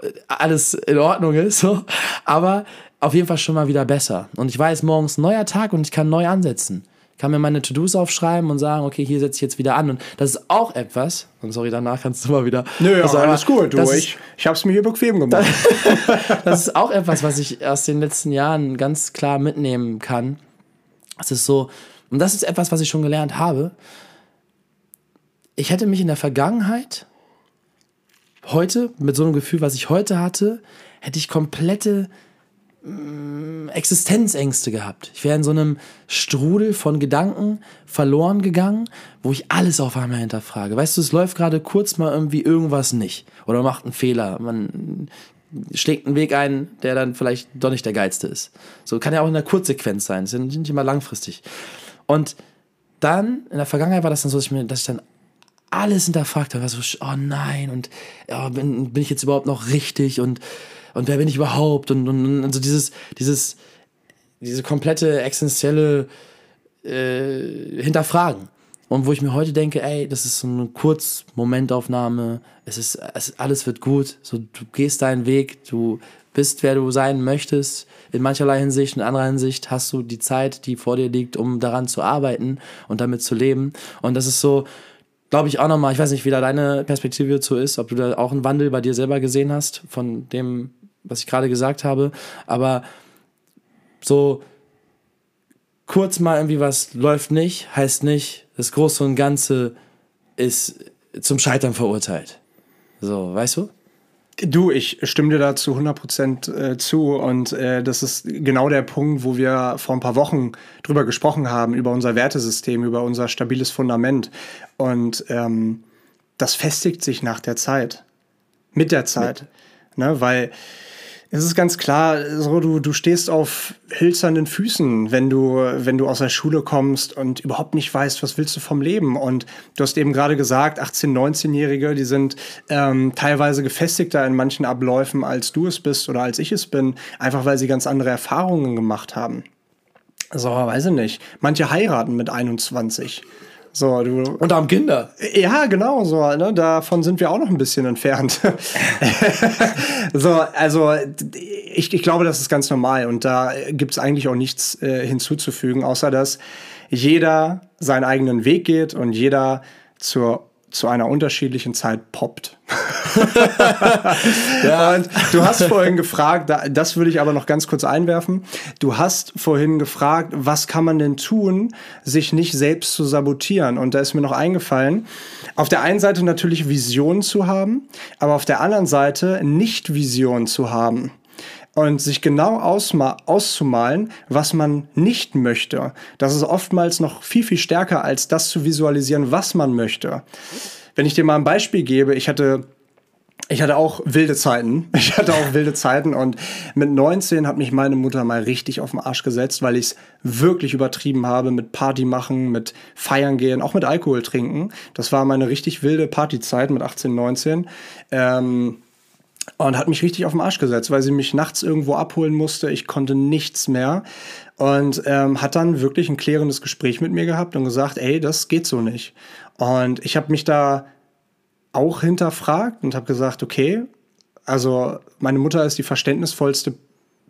Speaker 2: äh, alles in Ordnung ist, so. aber auf jeden Fall schon mal wieder besser. Und ich weiß, morgens neuer Tag und ich kann neu ansetzen. kann mir meine To-Dos aufschreiben und sagen, okay, hier setze ich jetzt wieder an. Und das ist auch etwas, und sorry, danach kannst du mal wieder.
Speaker 1: Nö,
Speaker 2: sagen,
Speaker 1: alles gut, du. Ich, ich habe es mir hier bequem gemacht.
Speaker 2: das ist auch etwas, was ich aus den letzten Jahren ganz klar mitnehmen kann. Es ist so, und das ist etwas, was ich schon gelernt habe. Ich hätte mich in der Vergangenheit, heute, mit so einem Gefühl, was ich heute hatte, hätte ich komplette mm, Existenzängste gehabt. Ich wäre in so einem Strudel von Gedanken verloren gegangen, wo ich alles auf einmal hinterfrage. Weißt du, es läuft gerade kurz mal irgendwie irgendwas nicht oder man macht einen Fehler. Man schlägt einen Weg ein, der dann vielleicht doch nicht der geilste ist. So kann ja auch in der Kurzsequenz sein, das ist nicht immer langfristig. Und dann, in der Vergangenheit war das dann so, dass ich, mir, dass ich dann alles hinterfragt habe. Also, oh nein, und ja, bin, bin ich jetzt überhaupt noch richtig und, und wer bin ich überhaupt? Und, und, also dieses, dieses, diese komplette existenzielle äh, Hinterfragen. Und wo ich mir heute denke, ey, das ist so eine Kurzmomentaufnahme, es ist, es, alles wird gut, so, du gehst deinen Weg, du bist, wer du sein möchtest. In mancherlei Hinsicht, in anderer Hinsicht hast du die Zeit, die vor dir liegt, um daran zu arbeiten und damit zu leben. Und das ist so, glaube ich, auch nochmal, ich weiß nicht, wie da deine Perspektive dazu ist, ob du da auch einen Wandel bei dir selber gesehen hast, von dem, was ich gerade gesagt habe. Aber so kurz mal irgendwie was läuft nicht, heißt nicht, das Große und Ganze ist zum Scheitern verurteilt. So, weißt du?
Speaker 1: Du, ich stimme dir da zu 100% äh, zu. Und äh, das ist genau der Punkt, wo wir vor ein paar Wochen drüber gesprochen haben, über unser Wertesystem, über unser stabiles Fundament. Und ähm, das festigt sich nach der Zeit, mit der Zeit, ne, weil es ist ganz klar, so du, du stehst auf hölzernen Füßen, wenn du, wenn du aus der Schule kommst und überhaupt nicht weißt, was willst du vom Leben. Und du hast eben gerade gesagt, 18-, 19-Jährige, die sind ähm, teilweise gefestigter in manchen Abläufen, als du es bist oder als ich es bin, einfach weil sie ganz andere Erfahrungen gemacht haben. So, weiß ich nicht. Manche heiraten mit 21. So, du,
Speaker 2: Und haben Kinder.
Speaker 1: ja, genau, so, ne? davon sind wir auch noch ein bisschen entfernt. so, also ich, ich glaube, das ist ganz normal und da gibt es eigentlich auch nichts äh, hinzuzufügen, außer dass jeder seinen eigenen Weg geht und jeder zur, zu einer unterschiedlichen Zeit poppt. ja. Und du hast vorhin gefragt, da- das würde ich aber noch ganz kurz einwerfen. Du hast vorhin gefragt, was kann man denn tun, sich nicht selbst zu sabotieren? Und da ist mir noch eingefallen, auf der einen Seite natürlich Visionen zu haben, aber auf der anderen Seite nicht Visionen zu haben und sich genau auszumalen, was man nicht möchte. Das ist oftmals noch viel, viel stärker, als das zu visualisieren, was man möchte. Wenn ich dir mal ein Beispiel gebe, ich hatte ich hatte auch wilde Zeiten. Ich hatte auch wilde Zeiten und mit 19 hat mich meine Mutter mal richtig auf den Arsch gesetzt, weil ich es wirklich übertrieben habe mit Party machen, mit Feiern gehen, auch mit Alkohol trinken. Das war meine richtig wilde Partyzeit mit 18, 19. Ähm, und hat mich richtig auf den Arsch gesetzt, weil sie mich nachts irgendwo abholen musste. Ich konnte nichts mehr und ähm, hat dann wirklich ein klärendes Gespräch mit mir gehabt und gesagt, ey, das geht so nicht. Und ich habe mich da auch hinterfragt und habe gesagt, okay, also meine Mutter ist die verständnisvollste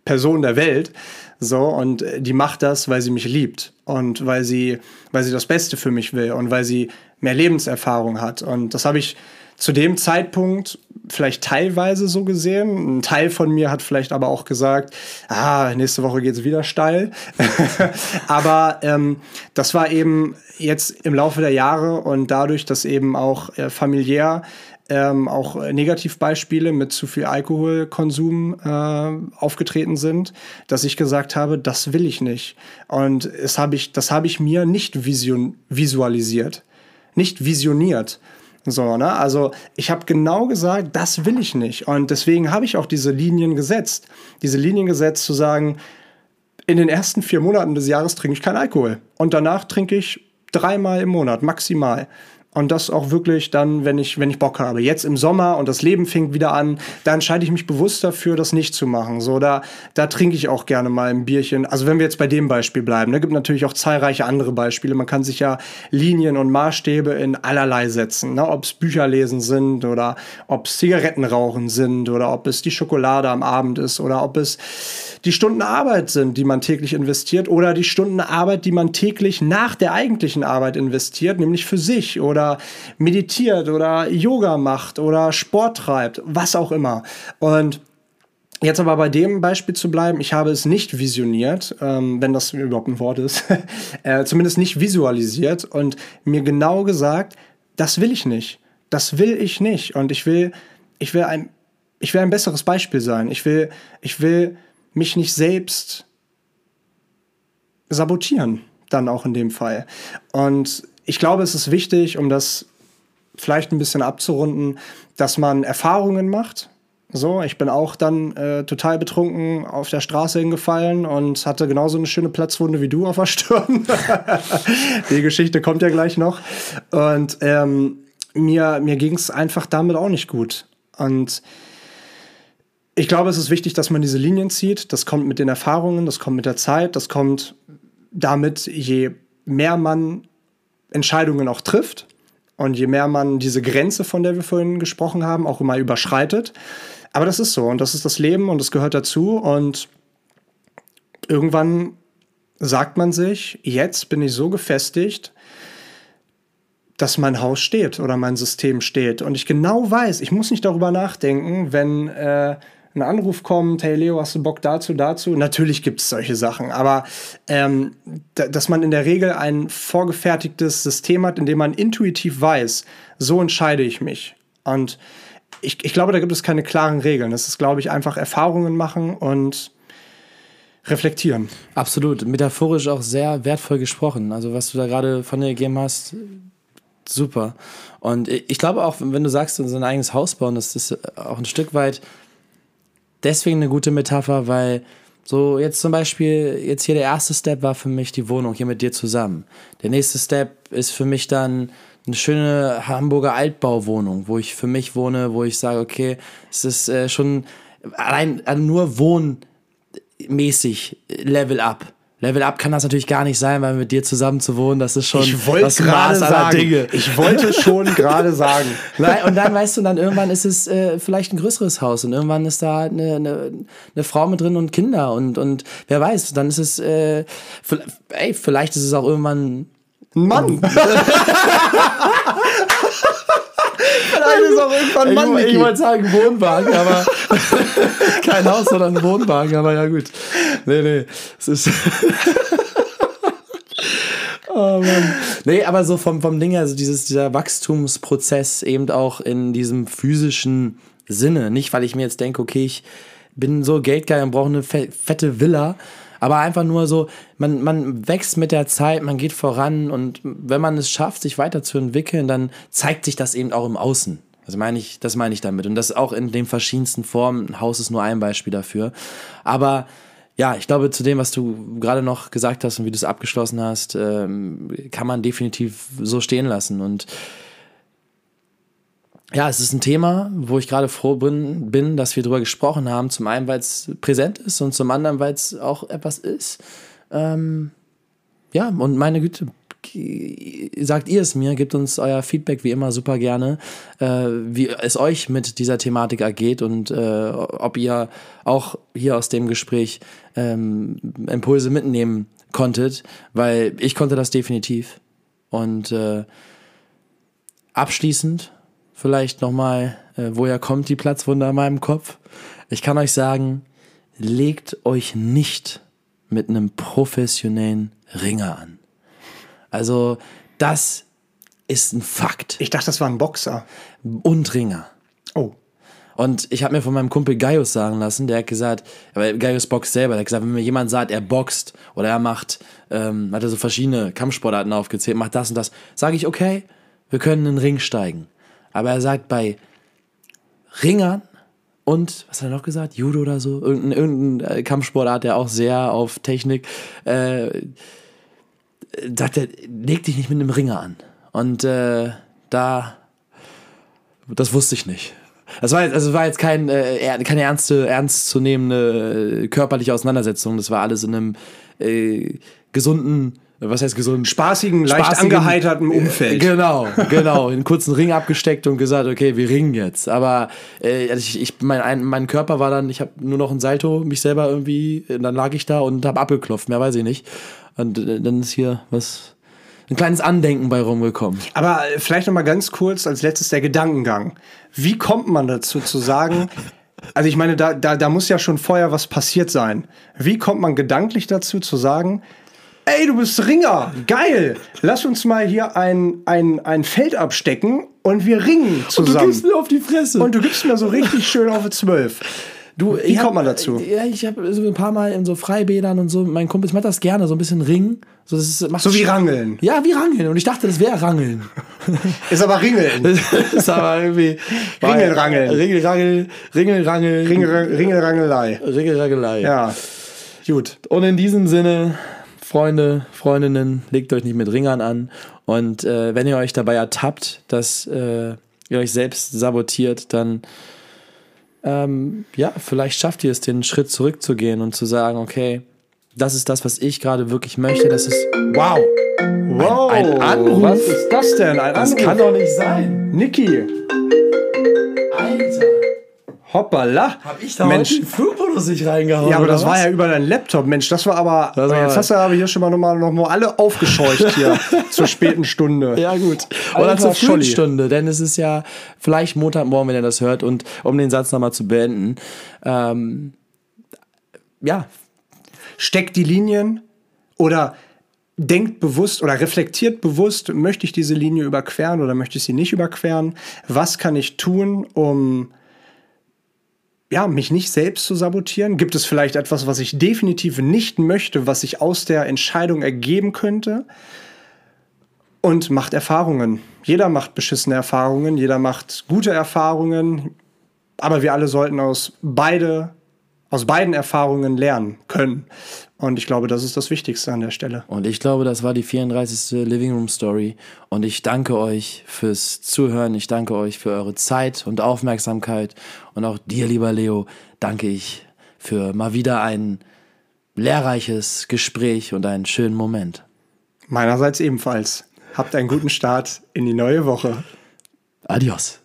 Speaker 1: Person der Welt, so und äh, die macht das, weil sie mich liebt und weil sie, weil sie das Beste für mich will und weil sie mehr Lebenserfahrung hat und das habe ich zu dem Zeitpunkt vielleicht teilweise so gesehen. Ein Teil von mir hat vielleicht aber auch gesagt, ah, nächste Woche geht's wieder steil. aber ähm, das war eben jetzt im Laufe der Jahre und dadurch, dass eben auch äh, familiär ähm, auch Negativbeispiele mit zu viel Alkoholkonsum äh, aufgetreten sind, dass ich gesagt habe, das will ich nicht. Und es hab ich, das habe ich mir nicht vision, visualisiert, nicht visioniert. So, ne? Also ich habe genau gesagt, das will ich nicht. Und deswegen habe ich auch diese Linien gesetzt. Diese Linien gesetzt zu sagen, in den ersten vier Monaten des Jahres trinke ich keinen Alkohol. Und danach trinke ich dreimal im Monat, maximal. Und das auch wirklich dann, wenn ich, wenn ich Bock habe. Jetzt im Sommer und das Leben fängt wieder an, da entscheide ich mich bewusst dafür, das nicht zu machen. So, da, da trinke ich auch gerne mal ein Bierchen. Also wenn wir jetzt bei dem Beispiel bleiben, da ne, gibt natürlich auch zahlreiche andere Beispiele. Man kann sich ja Linien und Maßstäbe in allerlei setzen. Ne? Ob es Bücher lesen sind oder ob es Zigaretten rauchen sind oder ob es die Schokolade am Abend ist oder ob es die Stunden Arbeit sind, die man täglich investiert oder die Stunden Arbeit, die man täglich nach der eigentlichen Arbeit investiert, nämlich für sich oder meditiert oder Yoga macht oder Sport treibt, was auch immer. Und Jetzt aber bei dem Beispiel zu bleiben, ich habe es nicht visioniert, ähm, wenn das überhaupt ein Wort ist, äh, zumindest nicht visualisiert und mir genau gesagt, das will ich nicht. Das will ich nicht. Und ich will, ich will ein, ich will ein besseres Beispiel sein. Ich will, ich will mich nicht selbst sabotieren, dann auch in dem Fall. Und ich glaube, es ist wichtig, um das vielleicht ein bisschen abzurunden, dass man Erfahrungen macht. So, ich bin auch dann äh, total betrunken auf der Straße hingefallen und hatte genauso eine schöne Platzwunde wie du auf der Stirn. Die Geschichte kommt ja gleich noch. Und ähm, mir, mir ging es einfach damit auch nicht gut. Und ich glaube, es ist wichtig, dass man diese Linien zieht. Das kommt mit den Erfahrungen, das kommt mit der Zeit, das kommt damit, je mehr man Entscheidungen auch trifft. Und je mehr man diese Grenze, von der wir vorhin gesprochen haben, auch immer überschreitet. Aber das ist so und das ist das Leben und das gehört dazu. Und irgendwann sagt man sich, jetzt bin ich so gefestigt, dass mein Haus steht oder mein System steht. Und ich genau weiß, ich muss nicht darüber nachdenken, wenn äh, ein Anruf kommt, hey Leo, hast du Bock dazu, dazu? Natürlich gibt es solche Sachen, aber ähm, dass man in der Regel ein vorgefertigtes System hat, in dem man intuitiv weiß, so entscheide ich mich. Und ich, ich glaube, da gibt es keine klaren Regeln. Das ist, glaube ich, einfach Erfahrungen machen und reflektieren.
Speaker 2: Absolut. Metaphorisch auch sehr wertvoll gesprochen. Also, was du da gerade von dir gegeben hast, super. Und ich glaube auch, wenn du sagst, so ein eigenes Haus bauen, das ist auch ein Stück weit deswegen eine gute Metapher, weil so jetzt zum Beispiel, jetzt hier der erste Step war für mich die Wohnung hier mit dir zusammen. Der nächste Step ist für mich dann eine schöne Hamburger Altbauwohnung, wo ich für mich wohne, wo ich sage, okay, es ist äh, schon allein nur wohnmäßig Level up. Level Up kann das natürlich gar nicht sein, weil mit dir zusammen zu wohnen, das ist schon
Speaker 1: ich das Maß aller Dinge. Ich wollte schon gerade sagen.
Speaker 2: Und dann weißt du, dann irgendwann ist es äh, vielleicht ein größeres Haus und irgendwann ist da eine, eine, eine, Frau mit drin und Kinder und, und wer weiß, dann ist es, äh, ey, vielleicht ist es auch irgendwann
Speaker 1: ein Mann. Vielleicht ist auch irgendwann
Speaker 2: Mann. Ich, ich wollte sagen Wohnwagen, aber kein Haus, sondern ein Wohnwagen, aber ja gut. Nee, nee. Es ist. Oh Mann. Nee, aber so vom, vom Ding, also dieses, dieser Wachstumsprozess eben auch in diesem physischen Sinne. Nicht, weil ich mir jetzt denke, okay, ich bin so geldgeil und brauche eine fette Villa, aber einfach nur so, man, man wächst mit der Zeit, man geht voran und wenn man es schafft, sich weiterzuentwickeln, dann zeigt sich das eben auch im Außen. Also meine ich, das meine ich damit. Und das auch in den verschiedensten Formen. Ein Haus ist nur ein Beispiel dafür. Aber ja, ich glaube, zu dem, was du gerade noch gesagt hast und wie du es abgeschlossen hast, ähm, kann man definitiv so stehen lassen. Und ja, es ist ein Thema, wo ich gerade froh bin, bin, dass wir darüber gesprochen haben. Zum einen, weil es präsent ist und zum anderen, weil es auch etwas ist. Ähm, ja, und meine Güte, sagt ihr es mir, gebt uns euer Feedback wie immer super gerne, äh, wie es euch mit dieser Thematik ergeht und äh, ob ihr auch hier aus dem Gespräch ähm, Impulse mitnehmen konntet, weil ich konnte das definitiv. Und äh, abschließend vielleicht nochmal, äh, woher kommt die Platzwunde an meinem Kopf? Ich kann euch sagen, legt euch nicht mit einem professionellen Ringer an. Also, das ist ein Fakt.
Speaker 1: Ich dachte, das war ein Boxer.
Speaker 2: Und Ringer.
Speaker 1: Oh.
Speaker 2: Und ich habe mir von meinem Kumpel Gaius sagen lassen, der hat gesagt, aber Gaius boxt selber, der hat gesagt, wenn mir jemand sagt, er boxt oder er macht, ähm, hat er so verschiedene Kampfsportarten aufgezählt, macht das und das, sage ich, okay, wir können in den Ring steigen. Aber er sagt, bei Ringern und, was hat er noch gesagt? Judo oder so? Irgendein, irgendein äh, Kampfsportart, der auch sehr auf Technik, äh, sagt er, leg dich nicht mit einem Ringer an. Und äh, da, das wusste ich nicht. Das war jetzt, also war jetzt kein, äh, keine ernste, ernstzunehmende äh, körperliche Auseinandersetzung. Das war alles in einem äh, gesunden, was heißt gesund?
Speaker 1: Spaßigen, leicht
Speaker 2: Spaßigen-
Speaker 1: angeheiterten Umfeld.
Speaker 2: Genau, genau. einen kurzen Ring abgesteckt und gesagt, okay, wir ringen jetzt. Aber äh, also ich, ich, mein, ein, mein Körper war dann, ich habe nur noch ein Salto, mich selber irgendwie, äh, dann lag ich da und habe abgeklopft, mehr weiß ich nicht. Und äh, dann ist hier was, ein kleines Andenken bei rumgekommen.
Speaker 1: Aber äh, vielleicht noch mal ganz kurz als letztes der Gedankengang. Wie kommt man dazu zu sagen, also ich meine, da, da, da muss ja schon vorher was passiert sein. Wie kommt man gedanklich dazu zu sagen, ey, du bist Ringer, geil, lass uns mal hier ein, ein, ein Feld abstecken und wir ringen zusammen.
Speaker 2: mir auf die Fresse.
Speaker 1: Und du gibst mir so richtig schön auf die Zwölf.
Speaker 2: Du,
Speaker 1: Wie kommt man dazu?
Speaker 2: Ja, ich habe so ein paar Mal in so Freibädern und so, mit meinen Kumpels, ich mach das gerne, so ein bisschen Ringen. So, das ist, macht
Speaker 1: So wie
Speaker 2: Spaß.
Speaker 1: Rangeln.
Speaker 2: Ja, wie Rangeln. Und ich dachte, das wäre Rangeln.
Speaker 1: Ist aber Ringeln.
Speaker 2: Ist aber irgendwie.
Speaker 1: Ringelrangeln.
Speaker 2: Ringelrangel, Ringelrangel,
Speaker 1: Ringel, Ringelrangelei.
Speaker 2: Ringelrangelei.
Speaker 1: Ja. Gut.
Speaker 2: Und in diesem Sinne, Freunde, Freundinnen, legt euch nicht mit Ringern an. Und äh, wenn ihr euch dabei ertappt, dass äh, ihr euch selbst sabotiert, dann ähm, ja, vielleicht schafft ihr es, den Schritt zurückzugehen und zu sagen, okay, das ist das, was ich gerade wirklich möchte. Das ist. Wow!
Speaker 1: Wow.
Speaker 2: ein Anruf?
Speaker 1: Was ist das denn? Ein
Speaker 2: Das
Speaker 1: Anruf.
Speaker 2: kann doch nicht sein.
Speaker 1: Niki. Hoppala.
Speaker 2: Hab ich da
Speaker 1: Mensch.
Speaker 2: heute einen Flugmodus nicht reingehauen?
Speaker 1: Ja, aber das war ja über deinen Laptop, Mensch. Das war aber.
Speaker 2: Das war-
Speaker 1: jetzt hast du aber hier schon mal nochmal noch mal alle aufgescheucht hier zur späten Stunde.
Speaker 2: Ja, gut. Oder
Speaker 1: Alter
Speaker 2: zur frühen. Stunde, denn es ist ja vielleicht Montagmorgen, wenn ihr das hört. Und um den Satz nochmal zu beenden, ähm, ja,
Speaker 1: Steckt die Linien oder denkt bewusst oder reflektiert bewusst, möchte ich diese Linie überqueren oder möchte ich sie nicht überqueren? Was kann ich tun, um ja, mich nicht selbst zu sabotieren? Gibt es vielleicht etwas, was ich definitiv nicht möchte, was sich aus der Entscheidung ergeben könnte? Und macht Erfahrungen. Jeder macht beschissene Erfahrungen, jeder macht gute Erfahrungen, aber wir alle sollten aus beide aus beiden Erfahrungen lernen können. Und ich glaube, das ist das Wichtigste an der Stelle.
Speaker 2: Und ich glaube, das war die 34. Living Room Story. Und ich danke euch fürs Zuhören. Ich danke euch für eure Zeit und Aufmerksamkeit. Und auch dir, lieber Leo, danke ich für mal wieder ein lehrreiches Gespräch und einen schönen Moment.
Speaker 1: Meinerseits ebenfalls. Habt einen guten Start in die neue Woche.
Speaker 2: Adios.